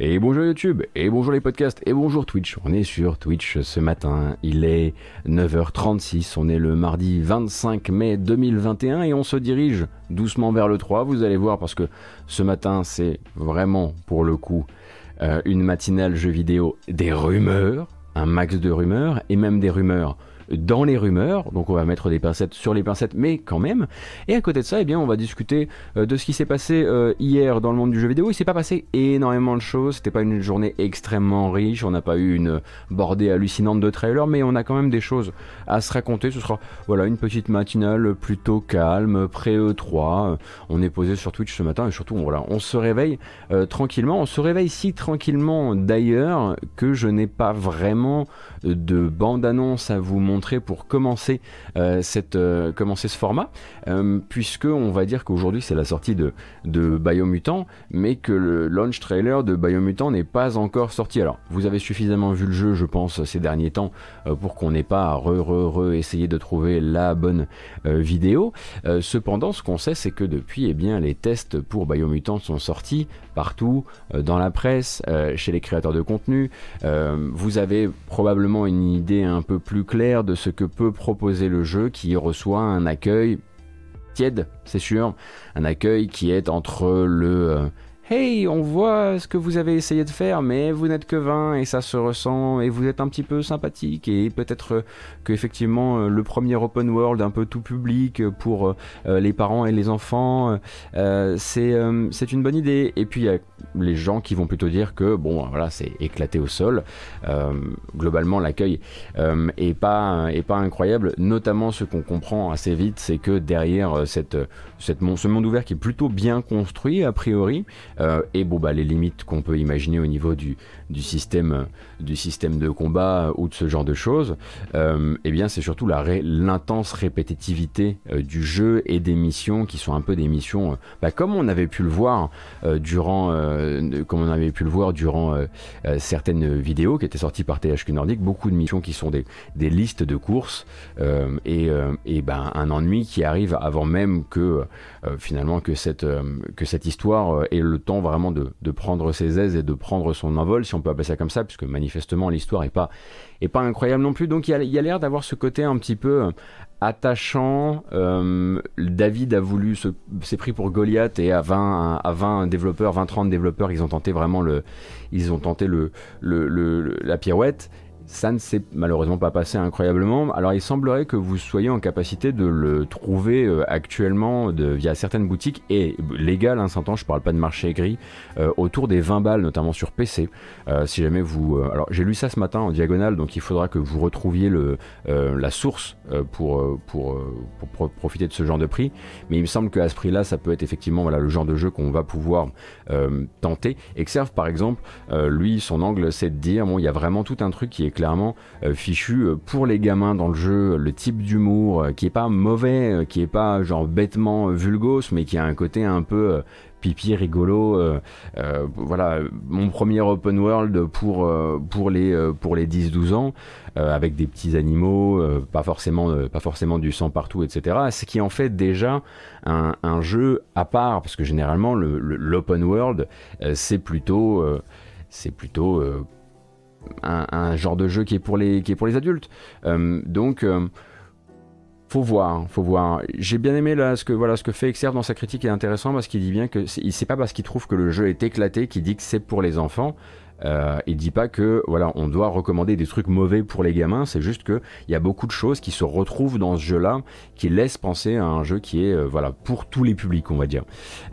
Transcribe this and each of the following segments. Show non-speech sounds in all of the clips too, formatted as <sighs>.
Et bonjour YouTube, et bonjour les podcasts, et bonjour Twitch. On est sur Twitch ce matin, il est 9h36, on est le mardi 25 mai 2021 et on se dirige doucement vers le 3, vous allez voir, parce que ce matin c'est vraiment pour le coup euh, une matinale jeu vidéo des rumeurs, un max de rumeurs, et même des rumeurs dans les rumeurs, donc on va mettre des pincettes sur les pincettes, mais quand même. Et à côté de ça, eh bien, on va discuter euh, de ce qui s'est passé euh, hier dans le monde du jeu vidéo. Il s'est pas passé énormément de choses, c'était pas une journée extrêmement riche, on n'a pas eu une bordée hallucinante de trailers, mais on a quand même des choses à se raconter. Ce sera voilà une petite matinale plutôt calme, pré E3. On est posé sur Twitch ce matin et surtout voilà, on se réveille euh, tranquillement. On se réveille si tranquillement d'ailleurs que je n'ai pas vraiment de bande-annonce à vous montrer pour commencer, euh, cette, euh, commencer ce format, euh, puisque on va dire qu'aujourd'hui c'est la sortie de, Biomutant, mais que le launch trailer de Biomutant n'est pas encore sorti. Alors, vous avez suffisamment vu le jeu, je pense, ces derniers temps, pour qu'on n'ait pas à re, re, re essayer de trouver la bonne vidéo. cependant, ce qu'on sait, c'est que depuis, eh les tests pour Biomutant sont sortis partout, dans la presse, chez les créateurs de contenu. vous avez probablement une idée un peu plus claire de ce que peut proposer le jeu qui reçoit un accueil tiède, c'est sûr, un accueil qui est entre le euh, Hey, on voit ce que vous avez essayé de faire, mais vous n'êtes que 20 et ça se ressent et vous êtes un petit peu sympathique et peut-être que effectivement euh, le premier open world un peu tout public pour euh, les parents et les enfants, euh, c'est une bonne idée. Et puis il y a les gens qui vont plutôt dire que bon voilà c'est éclaté au sol. globalement l'accueil est pas incroyable, notamment ce qu'on comprend assez vite, c'est que derrière ce monde ouvert qui est plutôt bien construit a priori. Euh, et bon, bah, les limites qu'on peut imaginer au niveau du, du, système, du système de combat ou de ce genre de choses, euh, eh bien, c'est surtout l'intense répétitivité euh, du jeu et des missions qui sont un peu des missions, comme on avait pu le voir durant, comme on avait pu le voir durant certaines vidéos qui étaient sorties par THQ Nordic, beaucoup de missions qui sont des, des listes de courses et, et ben, un ennui qui arrive avant même que finalement que cette, que cette histoire ait le temps vraiment de, prendre ses aises et de prendre son envol, si on peut appeler ça comme ça, puisque manifestement l'histoire est pas, est pas incroyable non plus. Donc il y a, l'air d'avoir ce côté un petit peu euh, attachant. Euh, David a voulu, s'est pris pour Goliath et à 20, à 20 développeurs, 20-30 développeurs, ils ont tenté vraiment le, ils ont tenté le la pirouette. Ça ne s'est malheureusement pas passé incroyablement. Alors il semblerait que vous soyez en capacité de le trouver euh, actuellement via certaines boutiques et légal, hein, s'entend, je parle pas de marché gris, euh, autour des 20 balles, notamment sur PC. Euh, si jamais vous... alors j'ai lu ça ce matin en diagonale, donc il faudra que vous retrouviez le, la source pour, pour, pour, profiter de ce genre de prix. Mais il me semble qu'à ce prix-là, ça peut être effectivement voilà, le genre de jeu qu'on va pouvoir tenter. Exerve par exemple, lui, son angle, c'est de dire, bon, il y a vraiment tout un truc qui est clairement euh, fichu euh, pour les gamins dans le jeu, le type d'humour euh, qui est pas mauvais, qui est pas genre bêtement vulgos, mais qui a un côté un peu pipi rigolo. voilà, mon premier open world pour, les, les 10-12 ans, avec des petits animaux, pas, forcément, du sang partout, etc. Ce qui en fait déjà un, jeu à part, parce que généralement l'open world, c'est c'est plutôt un, genre de jeu qui est pour les, qui est pour les adultes. Euh, donc, euh, faut voir, faut voir. J'ai bien aimé là ce que voilà ce que fait Exerve dans sa critique est intéressant parce qu'il dit bien que c'est pas parce qu'il trouve que le jeu est éclaté qu'il dit que c'est pour les enfants. Euh, il dit pas que voilà, on doit recommander des trucs mauvais pour les gamins. C'est juste que il y a beaucoup de choses qui se retrouvent dans ce jeu-là, qui laissent penser à un jeu qui est euh, voilà pour tous les publics, on va dire.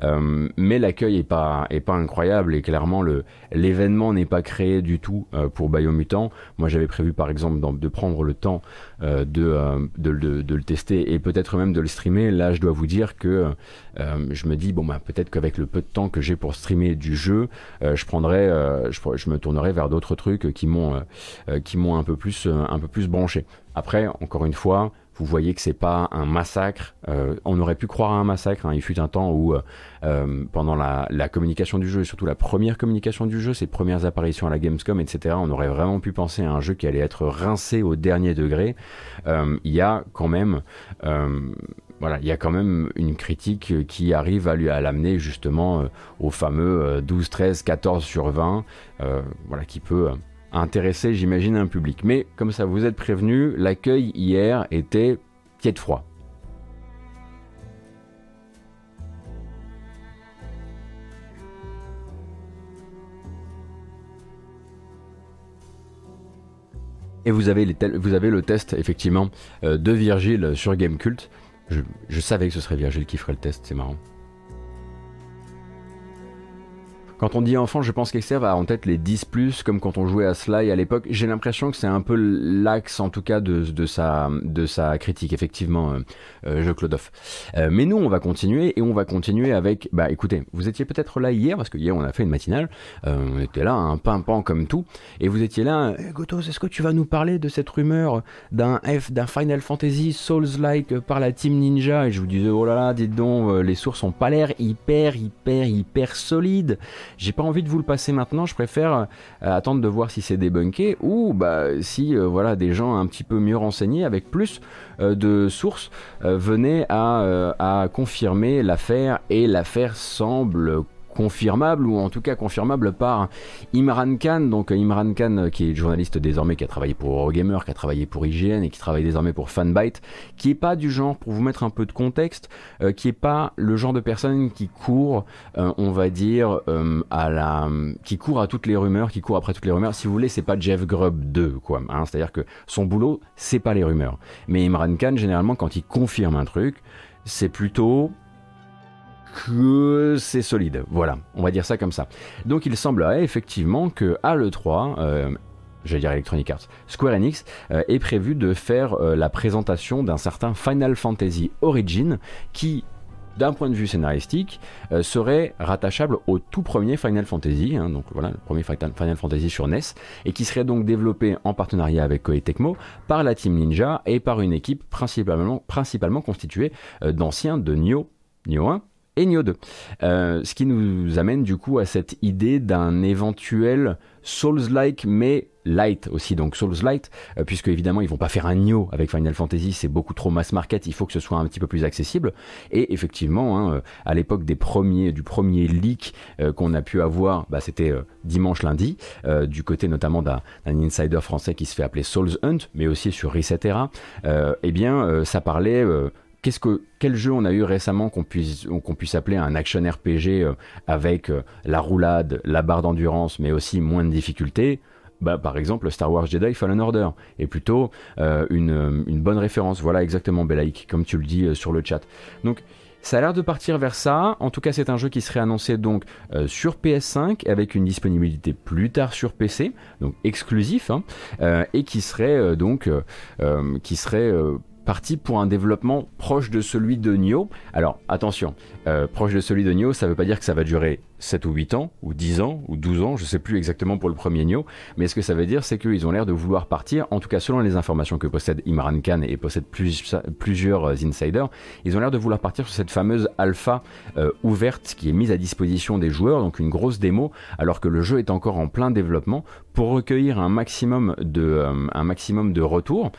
Euh, mais l'accueil est pas est pas incroyable et clairement le l'événement n'est pas créé du tout euh, pour Biomutant. Moi, j'avais prévu par exemple de prendre le temps euh, de, de, de, de, le tester et peut-être même de le streamer. Là, je dois vous dire que je me dis bon bah peut-être qu'avec le peu de temps que j'ai pour streamer du jeu, je prendrais je, je me tournerai vers d'autres trucs qui m'ont euh, qui m'ont un peu plus un peu plus branché. Après, encore une fois, vous voyez que c'est pas un massacre. on aurait pu croire à un massacre. Hein. Il fut un temps où, pendant la, communication du jeu, surtout la première communication du jeu, ses premières apparitions à la Gamescom, etc., on aurait vraiment pu penser à un jeu qui allait être rincé au dernier degré. Il y a quand même voilà, il y a quand même une critique qui arrive à lui à l'amener justement euh, au fameux 12, 13, 14 sur 20, euh, voilà, qui peut euh, intéresser, j'imagine, un public. Mais comme ça, vous êtes prévenu, l'accueil hier était tiède froid. Et vous avez, les vous avez le test effectivement de Virgile sur Gamecult je, savais que ce serait Virgile qui ferait le test, c'est marrant. Quand on dit enfant, je pense qu'Exter va en tête les 10 plus, comme quand on jouait à Sly à l'époque. J'ai l'impression que c'est un peu l'axe, en tout cas, de, de, sa, de sa critique, effectivement, euh, euh je Clodoff. Euh, mais nous, on va continuer, et on va continuer avec, bah écoutez, vous étiez peut-être là hier, parce que hier on a fait une matinale, euh, on était là, un pimpant comme tout, et vous étiez là, eh, Gotos, est-ce que tu vas nous parler de cette rumeur d'un F, d'un Final Fantasy Souls-like par la Team Ninja? Et je vous disais, oh là là, dites donc, les sources ont pas l'air hyper, hyper, hyper solides. J'ai pas envie de vous le passer maintenant, je préfère euh, attendre de voir si c'est débunké ou bah, si euh, voilà, des gens un petit peu mieux renseignés avec plus euh, de sources venaient à, à confirmer l'affaire et l'affaire semble confirmable ou en tout cas confirmable par Imran Khan. Donc Imran Khan euh, qui est journaliste désormais qui a travaillé pour Eurogamer, qui a travaillé pour IGN et qui travaille désormais pour Fanbyte, qui est pas du genre pour vous mettre un peu de contexte, euh, qui est pas le genre de personne qui court, euh, on va dire à la, qui court à toutes les rumeurs, qui court après toutes les rumeurs. Si vous voulez, c'est pas Jeff Grubb 2 quoi. Hein. C'est-à-dire que son boulot c'est pas les rumeurs. Mais Imran Khan généralement quand il confirme un truc, c'est plutôt que c'est solide. Voilà, on va dire ça comme ça. Donc il semblerait effectivement que à l'E3, euh, j'allais dire Electronic Arts, Square Enix euh, est prévu de faire euh, la présentation d'un certain Final Fantasy Origin qui d'un point de vue scénaristique, serait rattachable au tout premier Final Fantasy, hein, donc voilà, le premier Final Fantasy sur NES, et qui serait donc développé en partenariat avec Koei Tecmo par la Team Ninja et par une équipe principalement, principalement constituée d'anciens de Nioh, Nioh 1 et Nioh 2. Euh, ce qui nous amène du coup à cette idée d'un éventuel Souls-like mais light aussi, donc Souls-light, euh, puisque évidemment ils vont pas faire un Nioh avec Final Fantasy, c'est beaucoup trop mass market, il faut que ce soit un petit peu plus accessible. Et effectivement, hein, euh, à l'époque des premiers, du premier leak qu'on a pu avoir, bah, c'était dimanche lundi, du côté notamment d'un insider français qui se fait appeler Souls Hunt, mais aussi sur Resetera, eh bien ça parlait Que, quel jeu on a eu récemment qu'on puisse, puisse appeler un action RPG euh, avec euh, la roulade, la barre d'endurance, mais aussi moins de difficulté bah, par exemple, Star Wars Jedi Fallen Order est plutôt euh, une, une, bonne référence. Voilà exactement, Belaïk, comme tu le dis sur le chat. Donc, ça a l'air de partir vers ça. En tout cas, c'est un jeu qui serait annoncé donc sur PS5 avec une disponibilité plus tard sur PC, donc exclusif, hein, et qui serait donc qui serait parti pour un développement proche de celui de Nioh. Alors attention, euh, proche de celui de Nioh, ça ne veut pas dire que ça va durer 7 ou 8 ans, ou 10 ans, ou 12 ans, je ne sais plus exactement pour le premier Nioh, mais ce que ça veut dire, c'est qu'ils ont l'air de vouloir partir, en tout cas selon les informations que possède Imran Khan et possède plusieurs euh, insiders, ils ont l'air de vouloir partir sur cette fameuse alpha euh, ouverte qui est mise à disposition des joueurs, donc une grosse démo, alors que le jeu est encore en plein développement, pour recueillir un maximum de, un maximum de retours,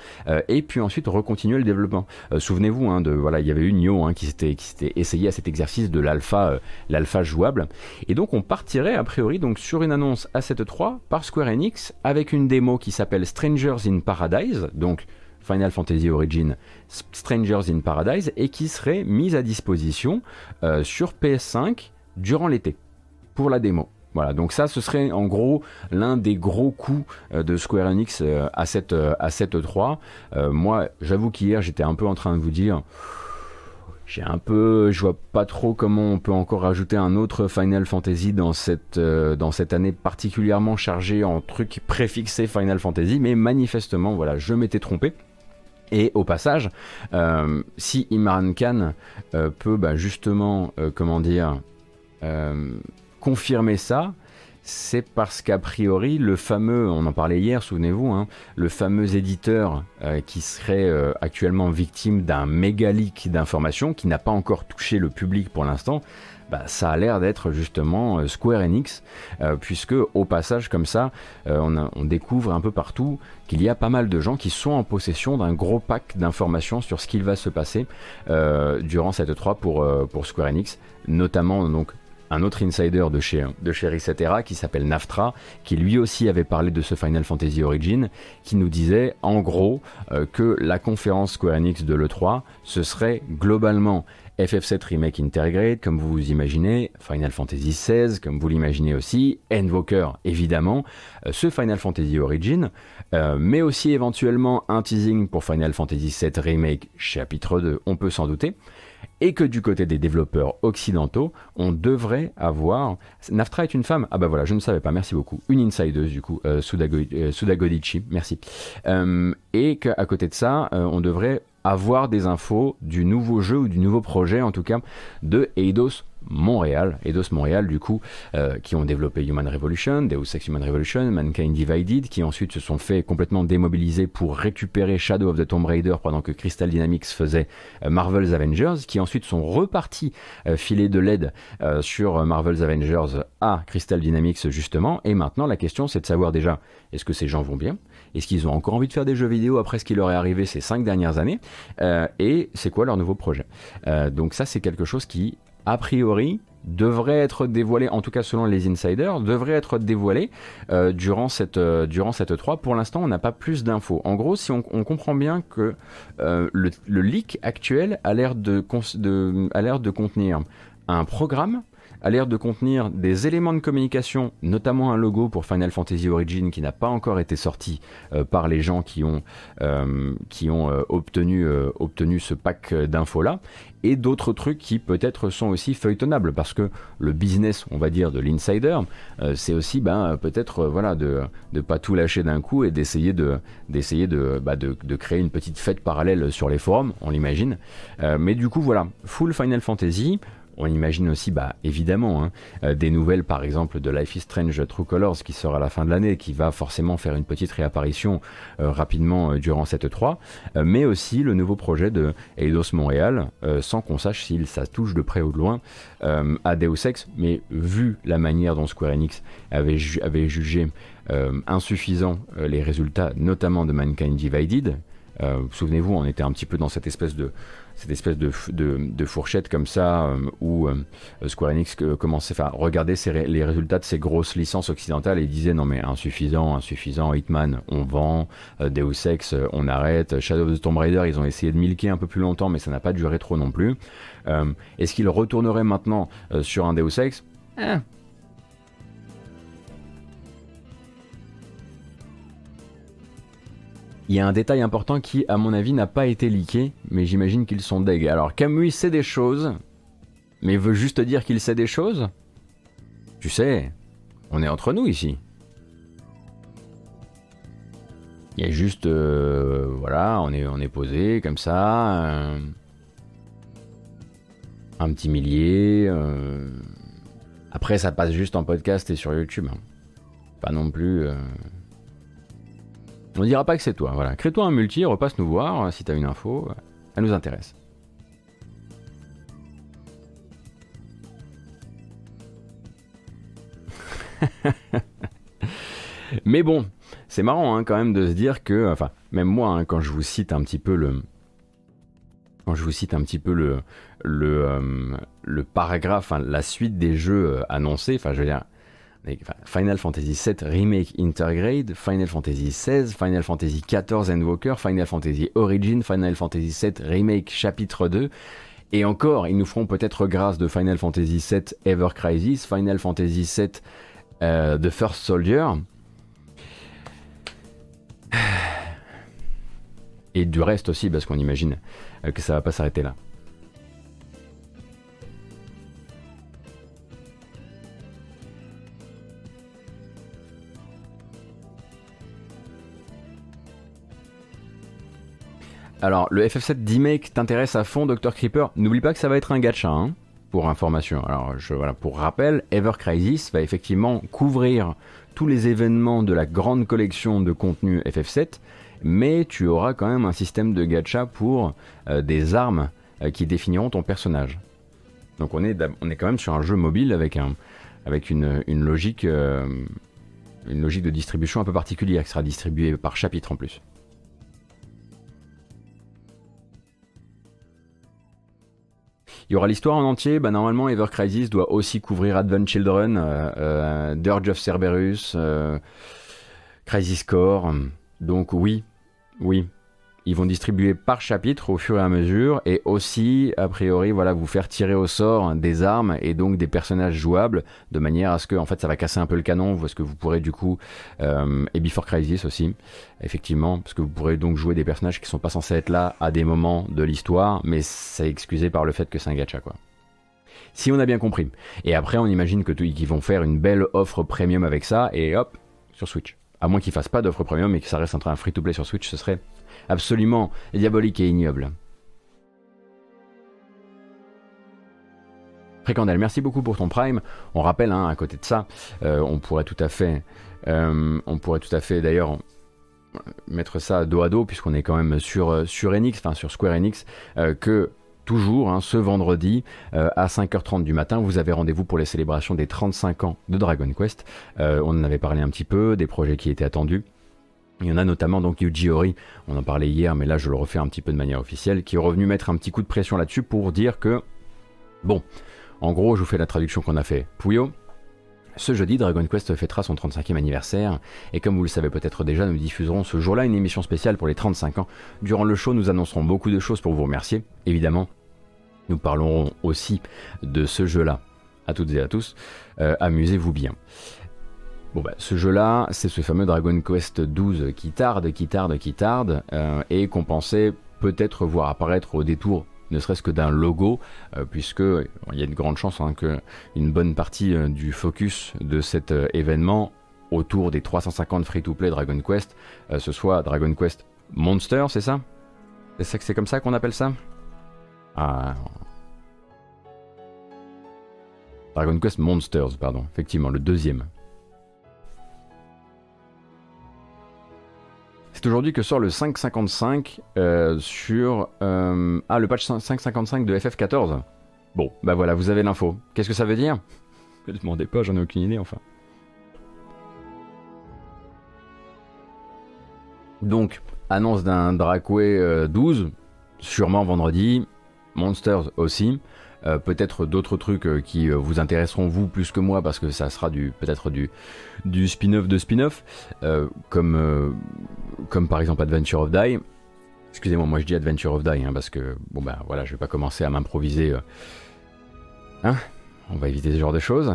et puis ensuite recontinuer le développement. Souvenez-vous, hein, de voilà, il y avait eu Nioh hein, qui s'était essayé à cet exercice de l'alpha l'alpha jouable. Et donc on partirait a priori donc sur une annonce à 7.3 par Square Enix avec une démo qui s'appelle Strangers in Paradise, donc Final Fantasy Origin Strangers in Paradise, et qui serait mise à disposition euh, sur PS5 durant l'été pour la démo. Voilà, donc ça, ce serait en gros l'un des gros coups euh, de Square Enix euh, à cette à 7.3. moi, j'avoue qu'hier, j'étais un peu en train de vous dire j'ai un peu, je vois pas trop comment on peut encore rajouter un autre Final Fantasy dans cette, euh, dans cette année particulièrement chargée en trucs préfixés Final Fantasy, mais manifestement, voilà, je m'étais trompé. Et au passage, euh, si Imran Khan euh, peut bah, justement, comment dire, confirmer ça, c'est parce qu'a priori, le fameux, on en parlait hier, souvenez-vous, hein, le fameux éditeur euh, qui serait euh, actuellement victime d'un méga leak d'informations, qui n'a pas encore touché le public pour l'instant, bah, ça a l'air d'être justement euh, Square Enix, puisque au passage comme ça, on, découvre un peu partout qu'il y a pas mal de gens qui sont en possession d'un gros pack d'informations sur ce qu'il va se passer durant cette 3 e pour, pour Square Enix, notamment donc un autre insider de chez, de chez qui s'appelle Naftra, qui lui aussi avait parlé de ce Final Fantasy Origin, qui nous disait en gros euh, que la conférence Square Enix de l'E3, ce serait globalement FF7 Remake Intergrade, comme vous vous imaginez, Final Fantasy XVI, comme vous l'imaginez aussi, Invoker, évidemment, euh, ce Final Fantasy Origin, euh, mais aussi éventuellement un teasing pour Final Fantasy VII Remake chapitre 2, on peut s'en douter et que du côté des développeurs occidentaux, on devrait avoir. Naftra est une femme Ah bah voilà, je ne savais pas, merci beaucoup. Une insideuse du coup, euh, euh Sudagodichi, merci. Euh, et qu'à côté de ça, on devrait avoir des infos du nouveau jeu ou du nouveau projet en tout cas de Eidos Montréal, Eidos Montréal du coup, euh, qui ont développé Human Revolution, Deus Ex Human Revolution, Mankind Divided, qui ensuite se sont fait complètement démobiliser pour récupérer Shadow of the Tomb Raider pendant que Crystal Dynamics faisait euh, Marvel's Avengers, qui ensuite sont repartis euh, filer de l'aide sur Marvel's Avengers à Crystal Dynamics justement, et maintenant la question c'est de savoir déjà, est-ce que ces gens vont bien? Est-ce qu'ils ont encore envie de faire des jeux vidéo après ce qui leur est arrivé ces cinq dernières années? Et c'est quoi leur nouveau projet? Donc ça, c'est quelque chose qui a priori, devrait être dévoilé, en tout cas selon les insiders, devrait être dévoilé euh, durant, cette, euh, durant cette 3. Pour l'instant, on n'a pas plus d'infos. En gros, si on, comprend bien que euh, le, leak actuel a l'air de contenir un programme a l'air de contenir des éléments de communication, notamment un logo pour Final Fantasy Origin qui n'a pas encore été sorti euh, par les gens qui ont, euh, qui ont euh, obtenu, obtenu ce pack d'infos là, et d'autres trucs qui peut-être sont aussi feuilletonnables parce que le business, on va dire, de l'insider, c'est aussi ben, peut-être voilà, de ne pas tout lâcher d'un coup et d'essayer de, d'essayer de, bah, de, de, créer une petite fête parallèle sur les forums, on l'imagine. mais du coup, voilà, full Final Fantasy. On imagine aussi, bah, évidemment, hein, euh, des nouvelles, par exemple, de Life is Strange True Colors qui sort à la fin de l'année, qui va forcément faire une petite réapparition euh, rapidement euh, durant cette 3, mais aussi le nouveau projet de Eidos Montréal, sans qu'on sache s'il ça touche de près ou de loin à Deus Ex, mais vu la manière dont Square Enix avait, avait jugé insuffisant les résultats, notamment de Mankind Divided, souvenez-vous, on était un petit peu dans cette espèce de cette espèce de, de, fourchette comme ça euh, où euh, Square Enix commençait, enfin, regarder les résultats de ces grosses licences occidentales et disait non mais insuffisant, insuffisant, Hitman, on vend, euh, Deus Ex, on arrête, Shadow of the Tomb Raider, ils ont essayé de milquer un peu plus longtemps mais ça n'a pas duré trop non plus. Est-ce qu'ils retourneraient maintenant sur un Deus Ex? Eh, Il y a un détail important qui, à mon avis, n'a pas été leaké, mais j'imagine qu'ils sont deg. Alors, Camus sait des choses, mais veut juste dire qu'il sait des choses? Tu sais, on est entre nous ici. Il y a juste, euh, voilà, on est, posé comme ça, un, petit millier. Euh. Après, ça passe juste en podcast et sur YouTube. Hein. Pas non plus. Euh. On dira pas que c'est toi. Voilà. Crée-toi un multi, repasse nous voir euh, si tu as une info. Euh, elle nous intéresse. <laughs> Mais bon, c'est marrant hein, quand même de se dire que, enfin, même moi, hein, quand je vous cite un petit peu le, quand je vous cite un petit peu le, le, euh, le paragraphe, la suite des jeux annoncés, enfin, je veux dire, Final Fantasy VII Remake Intergrade, Final Fantasy XVI, Final Fantasy XIV Endwalker, Final Fantasy Origin, Final Fantasy VII Remake chapitre 2. Et encore, ils nous feront peut-être grâce de Final Fantasy VII Ever Crisis, Final Fantasy VII euh, The First Soldier. <sighs> Et du reste aussi, parce qu'on imagine euh, que ça va pas s'arrêter là. Alors, le FF7 D-Make t'intéresse à fond, Dr. Creeper. N'oublie pas que ça va être un gacha. Hein pour information. Alors, pour rappel, Ever Crisis va effectivement couvrir tous les événements de la grande collection de contenu FF7, mais tu auras quand même un système de gacha pour euh, des armes euh, qui définiront ton personnage. Donc on est, on est quand même sur un jeu mobile avec, euh, une logique de distribution un peu particulière qui sera distribuée par chapitre en plus. Aura l'histoire en entier. Bah, normalement, Ever Crisis doit aussi couvrir Advent Children, euh, euh, Dirge of Cerberus, euh, Crisis Core. Donc oui, oui, ils vont distribuer par chapitre au fur et à mesure et aussi, a priori, voilà, vous faire tirer au sort des armes et donc des personnages jouables de manière à ce que, en fait, ça va casser un peu le canon parce que vous pourrez du coup, euh, et Before Crisis aussi, effectivement, parce que vous pourrez donc jouer des personnages qui sont pas censés être là à des moments de l'histoire, mais c'est excusé par le fait que c'est un gacha, quoi. Si on a bien compris. Et après, on imagine que qu'ils vont faire une belle offre premium avec ça et hop, sur Switch. À moins qu'ils fassent pas d'offre premium et que ça reste un free-to-play sur Switch, ce serait absolument diabolique et ignoble. Frécandel, merci beaucoup pour ton Prime. On rappelle, hein, à côté de ça, euh, on pourrait tout à fait, euh, on pourrait tout à fait d'ailleurs mettre ça dos à dos, puisqu'on est quand même sur, euh, sur Enix, enfin sur Square Enix, que toujours hein, ce vendredi à 5h30 du matin, vous avez rendez-vous pour les célébrations des 35 ans de Dragon Quest. on en avait parlé un petit peu, des projets qui étaient attendus. Il y en a notamment donc Yuji Ori, on en parlait hier, mais là je le refais un petit peu de manière officielle, qui est revenu mettre un petit coup de pression là-dessus pour dire que, bon, en gros, je vous fais la traduction qu'on a fait. Puyo, ce jeudi, Dragon Quest fêtera son 35e anniversaire, et comme vous le savez peut-être déjà, nous diffuserons ce jour-là une émission spéciale pour les 35 ans. Durant le show, nous annoncerons beaucoup de choses pour vous remercier, évidemment. Nous parlerons aussi de ce jeu-là. À toutes et à tous, euh, amusez-vous bien. Bon bah, ce jeu-là, c'est ce fameux Dragon Quest 12 qui tarde, qui tarde, qui tarde, euh, et qu'on pensait peut-être voir apparaître au détour ne serait-ce que d'un logo, euh, puisque il y a une grande chance hein, que une bonne partie euh, du focus de cet événement autour des 350 free-to-play Dragon Quest, ce soit Dragon Quest Monster, c'est ça? C'est comme ça qu'on appelle ça? Ah. Dragon Quest Monsters, pardon, effectivement, le deuxième. Aujourd'hui que sort le 5.55 euh, sur... Euh, ah, le patch 5.55 de FF14. Bon, bah voilà, vous avez l'info. Qu'est-ce que ça veut dire? Ne demandez pas, j'en ai aucune idée, enfin. Donc, annonce d'un Dracway 12, euh, sûrement vendredi. Monsters aussi. Peut-être d'autres trucs qui vous intéresseront vous plus que moi parce que ça sera du peut-être du, du spin-off de spin-off, comme, comme par exemple Adventure of Die. Excusez-moi, moi je dis Adventure of Die hein, parce que bon bah voilà, je vais pas commencer à m'improviser. Hein On va éviter ce genre de choses.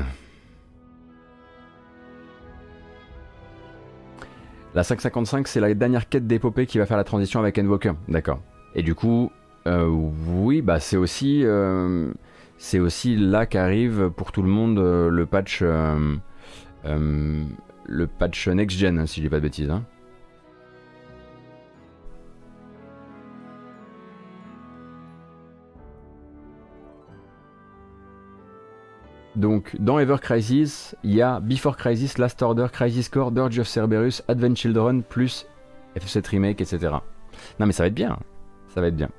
La 555, c'est la dernière quête d'épopée qui va faire la transition avec Endwalker. D'accord. Et du coup, euh, oui, bah c'est aussi, euh, là qu'arrive pour tout le monde euh, le patch, le patch next gen, si je dis pas de bêtises. Hein. Donc, dans Ever Crisis, il y a Before Crisis, Last Order, Crisis Core, Dirge of Cerberus, Advent Children, plus FF7 Remake, etc. Non, mais ça va être bien ça va être bien.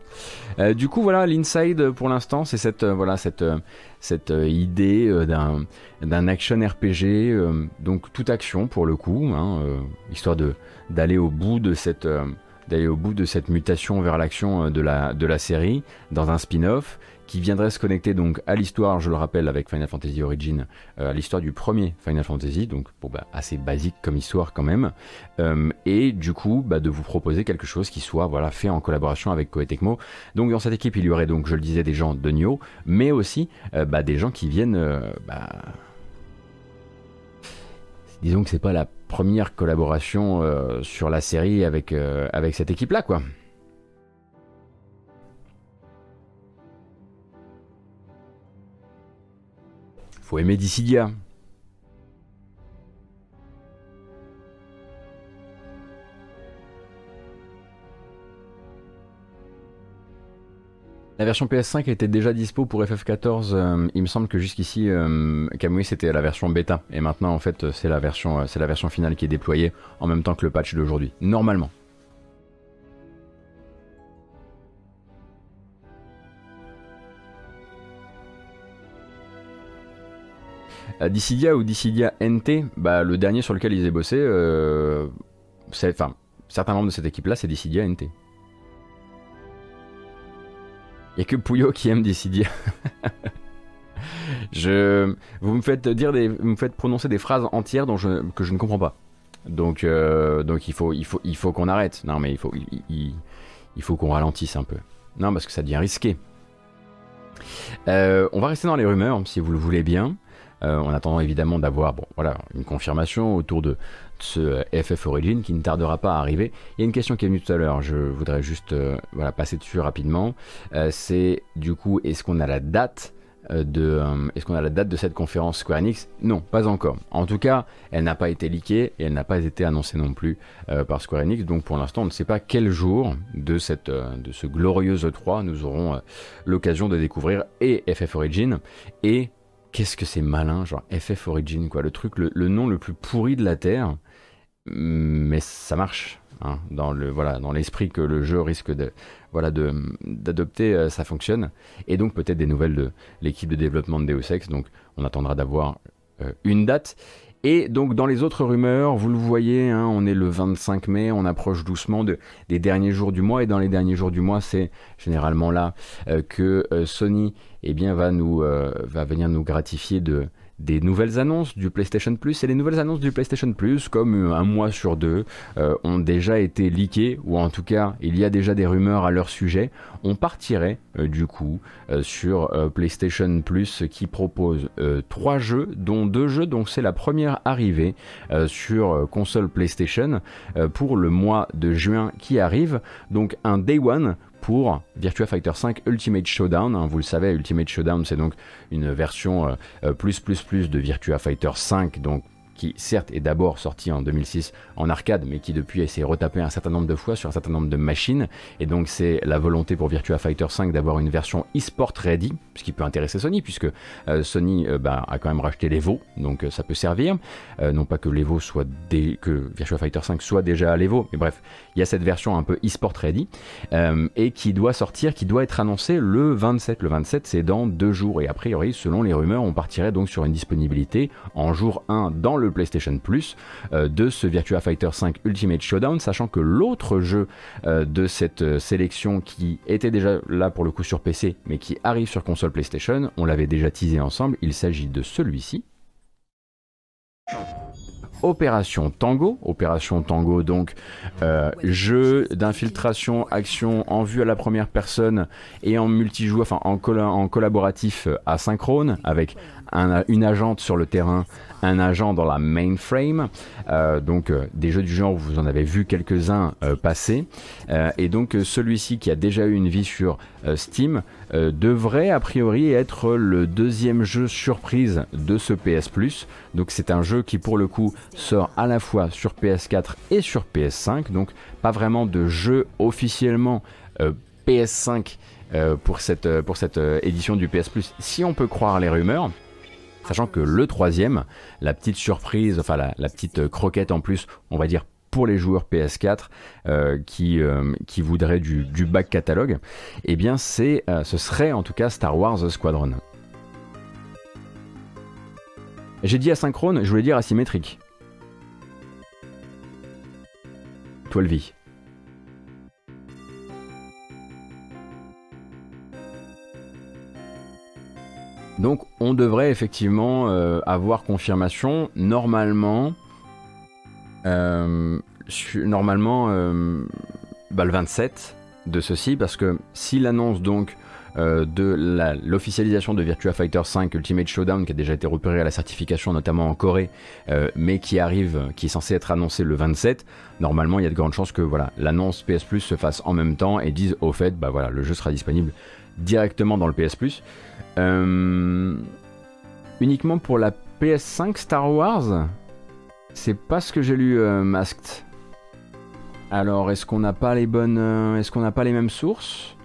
Euh, du coup, voilà, l'inside pour l'instant, c'est cette, euh, voilà, cette, euh, cette idée d'un, d'un action RPG, donc toute action pour le coup, hein, histoire d'aller au bout de cette, d'aller au bout de cette mutation vers l'action de la, de la série dans un spin-off qui viendrait se connecter donc à l'histoire, je le rappelle, avec Final Fantasy Origin, euh, à l'histoire du premier Final Fantasy, donc bah, assez basique comme histoire quand même, euh, et du coup bah, de vous proposer quelque chose qui soit voilà fait en collaboration avec Koei Tecmo. Donc dans cette équipe, il y aurait donc, je le disais, des gens de Nioh, mais aussi euh, bah, des gens qui viennent, bah, disons que c'est pas la première collaboration sur la série avec avec cette équipe là quoi. Faut aimer Dissidia. La version PS5 était déjà dispo pour FF14. Euh, il me semble que jusqu'ici, euh, Kamui c'était la version bêta. Et maintenant, en fait, c'est la, version, euh, c'est la version finale qui est déployée en même temps que le patch d'aujourd'hui. Normalement. Dissidia ou Dissidia NT, bah, le dernier sur lequel ils aient bossé, enfin, certains membres de cette équipe-là, c'est Dissidia NT. Il n'y a que Pouillot qui aime Dissidia. <laughs> je, vous me faites dire des, vous me faites prononcer des phrases entières dont je, que je ne comprends pas. Donc, euh, donc il faut, il faut, il faut qu'on arrête. Non, mais il faut, il, faut qu'on ralentisse un peu. Non, parce que ça devient risqué. Euh, on va rester dans les rumeurs, si vous le voulez bien. Euh, en attendant évidemment d'avoir voilà, une confirmation autour de, ce FF Origin qui ne tardera pas à arriver. Il y a une question qui est venue tout à l'heure, je voudrais juste euh, voilà, passer dessus rapidement. Euh, c'est du coup, est-ce qu'on a la date de, est-ce qu'on a la date de cette conférence Square Enix? Non, pas encore. En tout cas, elle n'a pas été leakée et elle n'a pas été annoncée non plus par Square Enix. Donc pour l'instant, on ne sait pas quel jour de, de ce glorieux E3 nous aurons l'occasion de découvrir et FF Origin et qu'est-ce que c'est malin, genre FF Origin, quoi, le truc, le, nom le plus pourri de la Terre, mais ça marche. Hein, dans le voilà dans l'esprit que le jeu risque de voilà de d'adopter euh, ça fonctionne. Et donc peut-être des nouvelles de l'équipe de développement de Deus Ex. Donc on attendra d'avoir euh, une date et donc dans les autres rumeurs, vous le voyez, hein, on est le 25 mai, on approche doucement de, des derniers jours du mois, et dans les derniers jours du mois, c'est généralement là euh, que euh, Sony eh bien, va, nous, euh, va venir nous gratifier de, des nouvelles annonces du PlayStation Plus. Et les nouvelles annonces du PlayStation Plus, comme un mois sur deux, ont déjà été leakées, ou en tout cas, il y a déjà des rumeurs à leur sujet. On partirait du coup sur PlayStation Plus qui propose trois jeux, dont deux jeux, donc c'est la première arrivée sur console PlayStation pour le mois de juin qui arrive. Donc un Day One pour Virtua Fighter 5 Ultimate Showdown. Hein, vous le savez, Ultimate Showdown, c'est donc une version euh, euh, plus plus plus de Virtua Fighter 5, donc qui certes est d'abord sorti en 2006 en arcade, mais qui depuis a été retapé un certain nombre de fois sur un certain nombre de machines. Et donc c'est la volonté pour Virtua Fighter 5 d'avoir une version e-sport ready, ce qui peut intéresser Sony, puisque euh, Sony bah, a quand même racheté l'Evo, donc ça peut servir. non pas que que Virtua Fighter 5 soit déjà à l'Evo, mais bref, il y a cette version un peu e-sport ready et qui doit sortir, qui doit être annoncée le 27. Le 27, c'est dans deux jours. Et a priori, selon les rumeurs, on partirait donc sur une disponibilité en jour 1 dans le PlayStation Plus euh, de ce Virtua Fighter 5 Ultimate Showdown, sachant que l'autre jeu euh, de cette euh, sélection qui était déjà là pour le coup sur PC, mais qui arrive sur console PlayStation, on l'avait déjà teasé ensemble, il s'agit de celui-ci. Opération Tango. Opération Tango, donc jeu d'infiltration, action en vue à la première personne et en multijoueur, enfin en, en collaboratif asynchrone avec une agente sur le terrain, un agent dans la mainframe. Euh, donc euh, des jeux du genre, vous en avez vu quelques-uns euh, passer. et donc celui-ci qui a déjà eu une vie sur Steam devrait a priori être le deuxième jeu surprise de ce PS Plus. Donc c'est un jeu qui pour le coup sort à la fois sur PS4 et sur PS5. Donc pas vraiment de jeu officiellement PS5 pour cette, pour cette édition du PS Plus, si on peut croire les rumeurs. Sachant que le troisième, la petite surprise, enfin la, petite croquette en plus, on va dire pour les joueurs PS4 euh, qui, euh, qui voudraient du, back catalogue, eh bien c'est, euh, ce serait en tout cas Star Wars Squadron. J'ai dit asynchrone, je voulais dire asymétrique. 12 Donc on devrait effectivement avoir confirmation normalement euh, normalement euh, bah, le 27 de ceci parce que s'il annonce donc de l'officialisation de Virtua Fighter 5 Ultimate Showdown qui a déjà été repéré à la certification notamment en Corée mais qui arrive qui est censé être annoncé le 27 normalement il y a de grandes chances que voilà l'annonce PS Plus se fasse en même temps et dise au fait bah voilà le jeu sera disponible directement dans le PS Plus. Euh, uniquement pour la PS5 Star Wars c'est pas ce que j'ai lu, euh, Masked. Alors, est-ce qu'on n'a pas les bonnes. Euh, est-ce qu'on n'a pas les mêmes sources?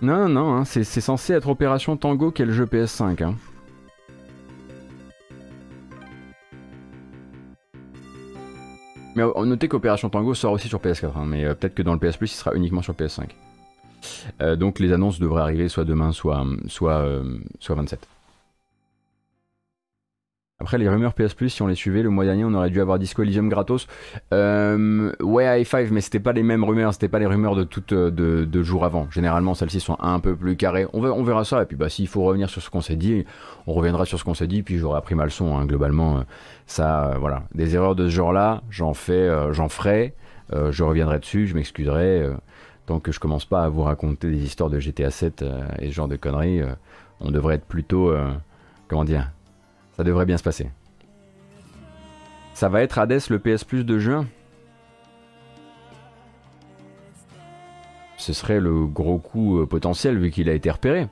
Non, non, non, hein, c'est censé être Opération Tango qui est le jeu PS5. Mais notez qu'Opération Tango sort aussi sur PS4, hein, mais euh, peut-être que dans le PS Plus, il sera uniquement sur PS5. Euh, donc les annonces devraient arriver soit demain, soit, soit, euh, soit 27. Après, les rumeurs PS Plus, si on les suivait, le mois dernier, on aurait dû avoir Disco Elysium gratos. Euh, ouais, i5, mais c'était pas les mêmes rumeurs, c'était pas les rumeurs de toutes de, de jours avant. Généralement, celles-ci sont un peu plus carrées. On, on verra ça, et puis bah, s'il faut revenir sur ce qu'on s'est dit, on reviendra sur ce qu'on s'est dit, puis j'aurai appris ma leçon. Hein, globalement, ça, voilà. Des erreurs de ce genre-là, j'en fais, j'en ferai, je reviendrai dessus, je m'excuserai. tant que je commence pas à vous raconter des histoires de GTA 7 et ce genre de conneries, on devrait être plutôt, comment dire, ça devrait bien se passer. Ça va être Hades le PS Plus de juin? Ce serait le gros coup euh, potentiel vu qu'il a été repéré.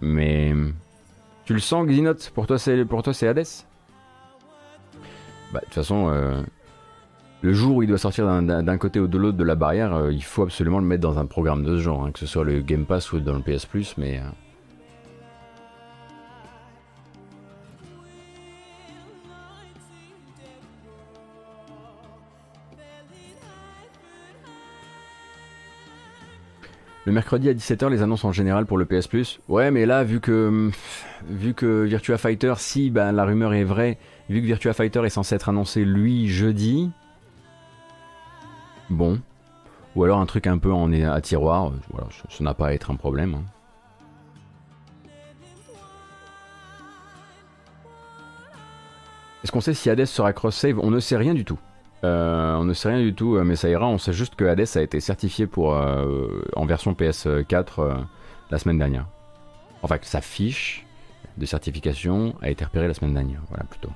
Mais tu le sens, Xinote Pour toi, c'est pour toi, Hades? Bah, de toute façon, euh, le jour où il doit sortir d'un côté ou de l'autre de la barrière, euh, il faut absolument le mettre dans un programme de ce genre, hein, que ce soit le Game Pass ou dans le PS Plus, mais. Le mercredi à 17h, les annonces en général pour le PS Plus. Ouais, mais là, vu que, vu que Virtua Fighter, si ben, la rumeur est vraie, vu que Virtua Fighter est censé être annoncé lui jeudi. Bon. Ou alors un truc un peu en à tiroir. Voilà, ça n'a pas à être un problème. Hein. Est-ce qu'on sait si Hades sera cross-save? On ne sait rien du tout. Euh, on ne sait rien du tout, euh, mais ça ira. On sait juste que Hades a été certifié pour, euh, en version PS4 la semaine dernière. Enfin, sa fiche de certification a été repérée la semaine dernière. Voilà, plutôt.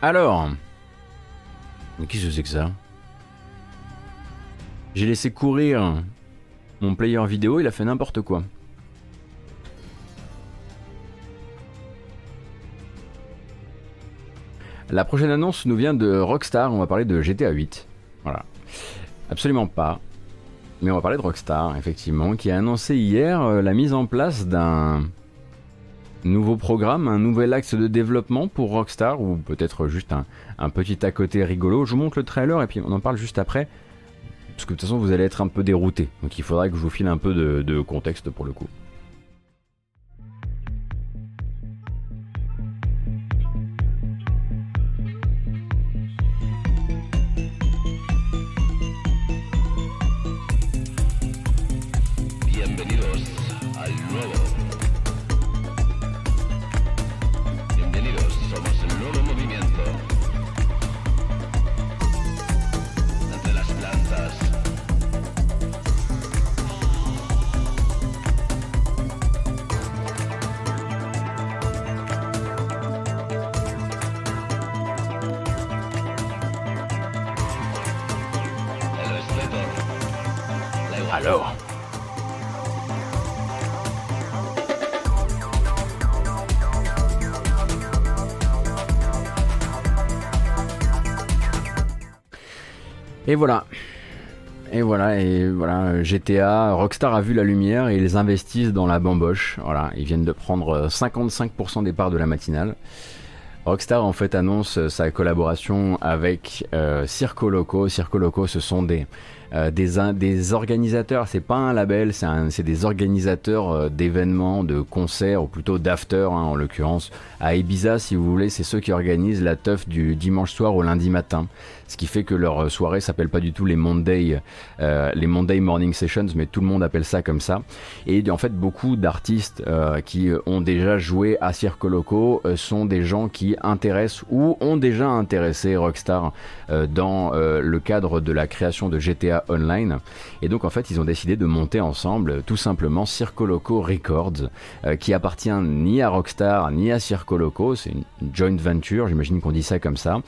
Alors, mais qu'est-ce que c'est que ça? J'ai laissé courir mon player vidéo, il a fait n'importe quoi. La prochaine annonce nous vient de Rockstar, on va parler de GTA 8. Voilà. Absolument pas. Mais on va parler de Rockstar, effectivement, qui a annoncé hier euh, la mise en place d'un nouveau programme, un nouvel axe de développement pour Rockstar, ou peut-être juste un, petit à côté rigolo. Je vous montre le trailer et puis on en parle juste après, parce que de toute façon vous allez être un peu dérouté, donc il faudra que je vous file un peu de contexte pour le coup. GTA, Rockstar a vu la lumière et ils investissent dans la bamboche. Voilà, ils viennent de prendre 55% des parts de la matinale. Rockstar en fait annonce sa collaboration avec euh, Circo Loco. Circo Loco, ce sont des, euh, des, des, organisateurs, c'est pas un label, c'est des organisateurs euh, d'événements, de concerts, ou plutôt d'after hein, en l'occurrence. À Ibiza, si vous voulez, c'est ceux qui organisent la teuf du dimanche soir au lundi matin. Ce qui fait que leur soirée s'appelle pas du tout les Monday, euh, les Monday Morning Sessions, mais tout le monde appelle ça comme ça. Et en fait, beaucoup d'artistes qui ont déjà joué à Circo Loco sont des gens qui intéressent ou ont déjà intéressé Rockstar dans le cadre de la création de GTA Online. Et donc en fait, ils ont décidé de monter ensemble tout simplement Circo Loco Records, qui appartient ni à Rockstar ni à Circo Loco, c'est une joint venture, j'imagine qu'on dit ça comme ça,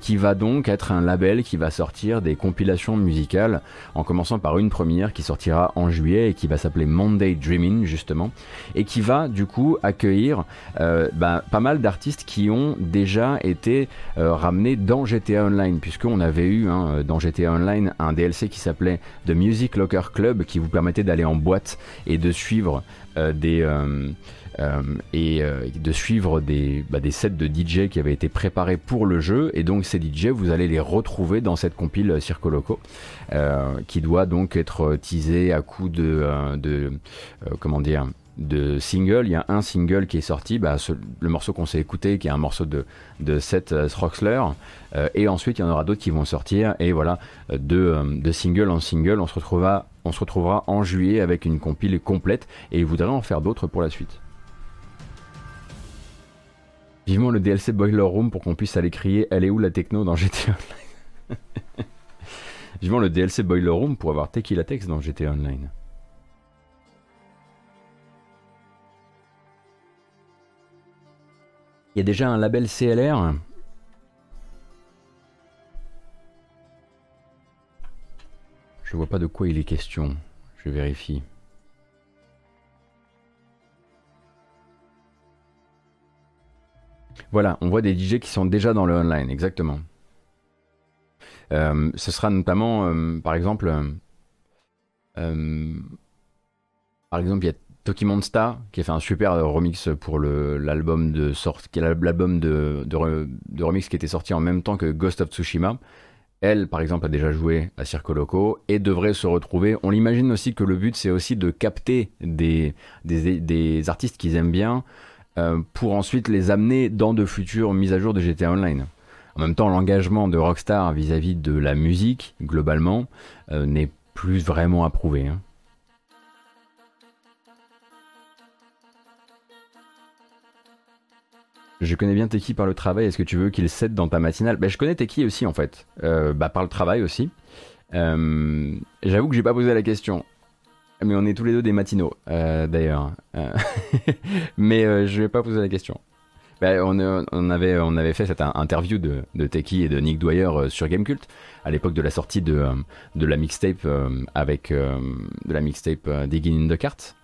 qui va donc être un label qui va sortir des compilations musicales, en commençant par une première qui sortira en juillet et qui va s'appeler Monday Dreaming justement, et qui va du coup accueillir euh, bah, pas mal d'artistes qui ont déjà été euh, ramenés dans GTA Online, puisqu'on avait eu hein, dans GTA Online un DLC qui s'appelait The Music Locker Club, qui vous permettait d'aller en boîte et de suivre euh, des euh, et euh, de suivre des, bah, des sets de DJ qui avaient été préparés pour le jeu. Et donc ces DJ, vous allez les retrouver dans cette compile Circo Loco, qui doit donc être teasée à coup de, de comment dire, de single. Il y a un single qui est sorti, bah, le morceau qu'on s'est écouté, qui est un morceau de, de Seth Stroxler. et ensuite, il y en aura d'autres qui vont sortir. Et voilà, de, de single en single, on se, retrouvera, on se retrouvera en juillet avec une compile complète. Et il voudrait en faire d'autres pour la suite. Vivement le DLC Boiler Room pour qu'on puisse aller crier Elle est où la techno? dans GTA Online <laughs> Vivement le DLC Boiler Room pour avoir Tequila Text dans GTA Online. Il y a déjà un label CLR Je vois pas de quoi il est question. Je vérifie. Voilà, on voit des DJ qui sont déjà dans le online, exactement. Euh, ce sera notamment, euh, par exemple, euh, par exemple, il y a Toki Monsta qui a fait un super remix pour l'album de l'album de, de, remix qui était sorti en même temps que Ghost of Tsushima. Elle, par exemple, a déjà joué à Circo Loco et devrait se retrouver. On l'imagine aussi que le but, c'est aussi de capter des, des, des artistes qu'ils aiment bien, euh, pour ensuite les amener dans de futures mises à jour de GTA Online. En même temps, l'engagement de Rockstar vis-à-vis de la musique, globalement, euh, n'est plus vraiment approuvé. Hein. Je connais bien Teki par le travail, est-ce que tu veux qu'il cède dans ta matinale? Ben, Je connais Teki aussi en fait, euh, bah, par le travail aussi. J'avoue que j'ai pas posé la question. Mais on est tous les deux des matinaux, euh, d'ailleurs. Euh, <laughs> mais euh, je vais pas poser la question. Bah, on, on, avait, on avait fait cette interview de, de Teki et de Nick Dwyer sur Gamecult à l'époque de la sortie de, de la mixtape avec de la mixtape Digging in the Carts.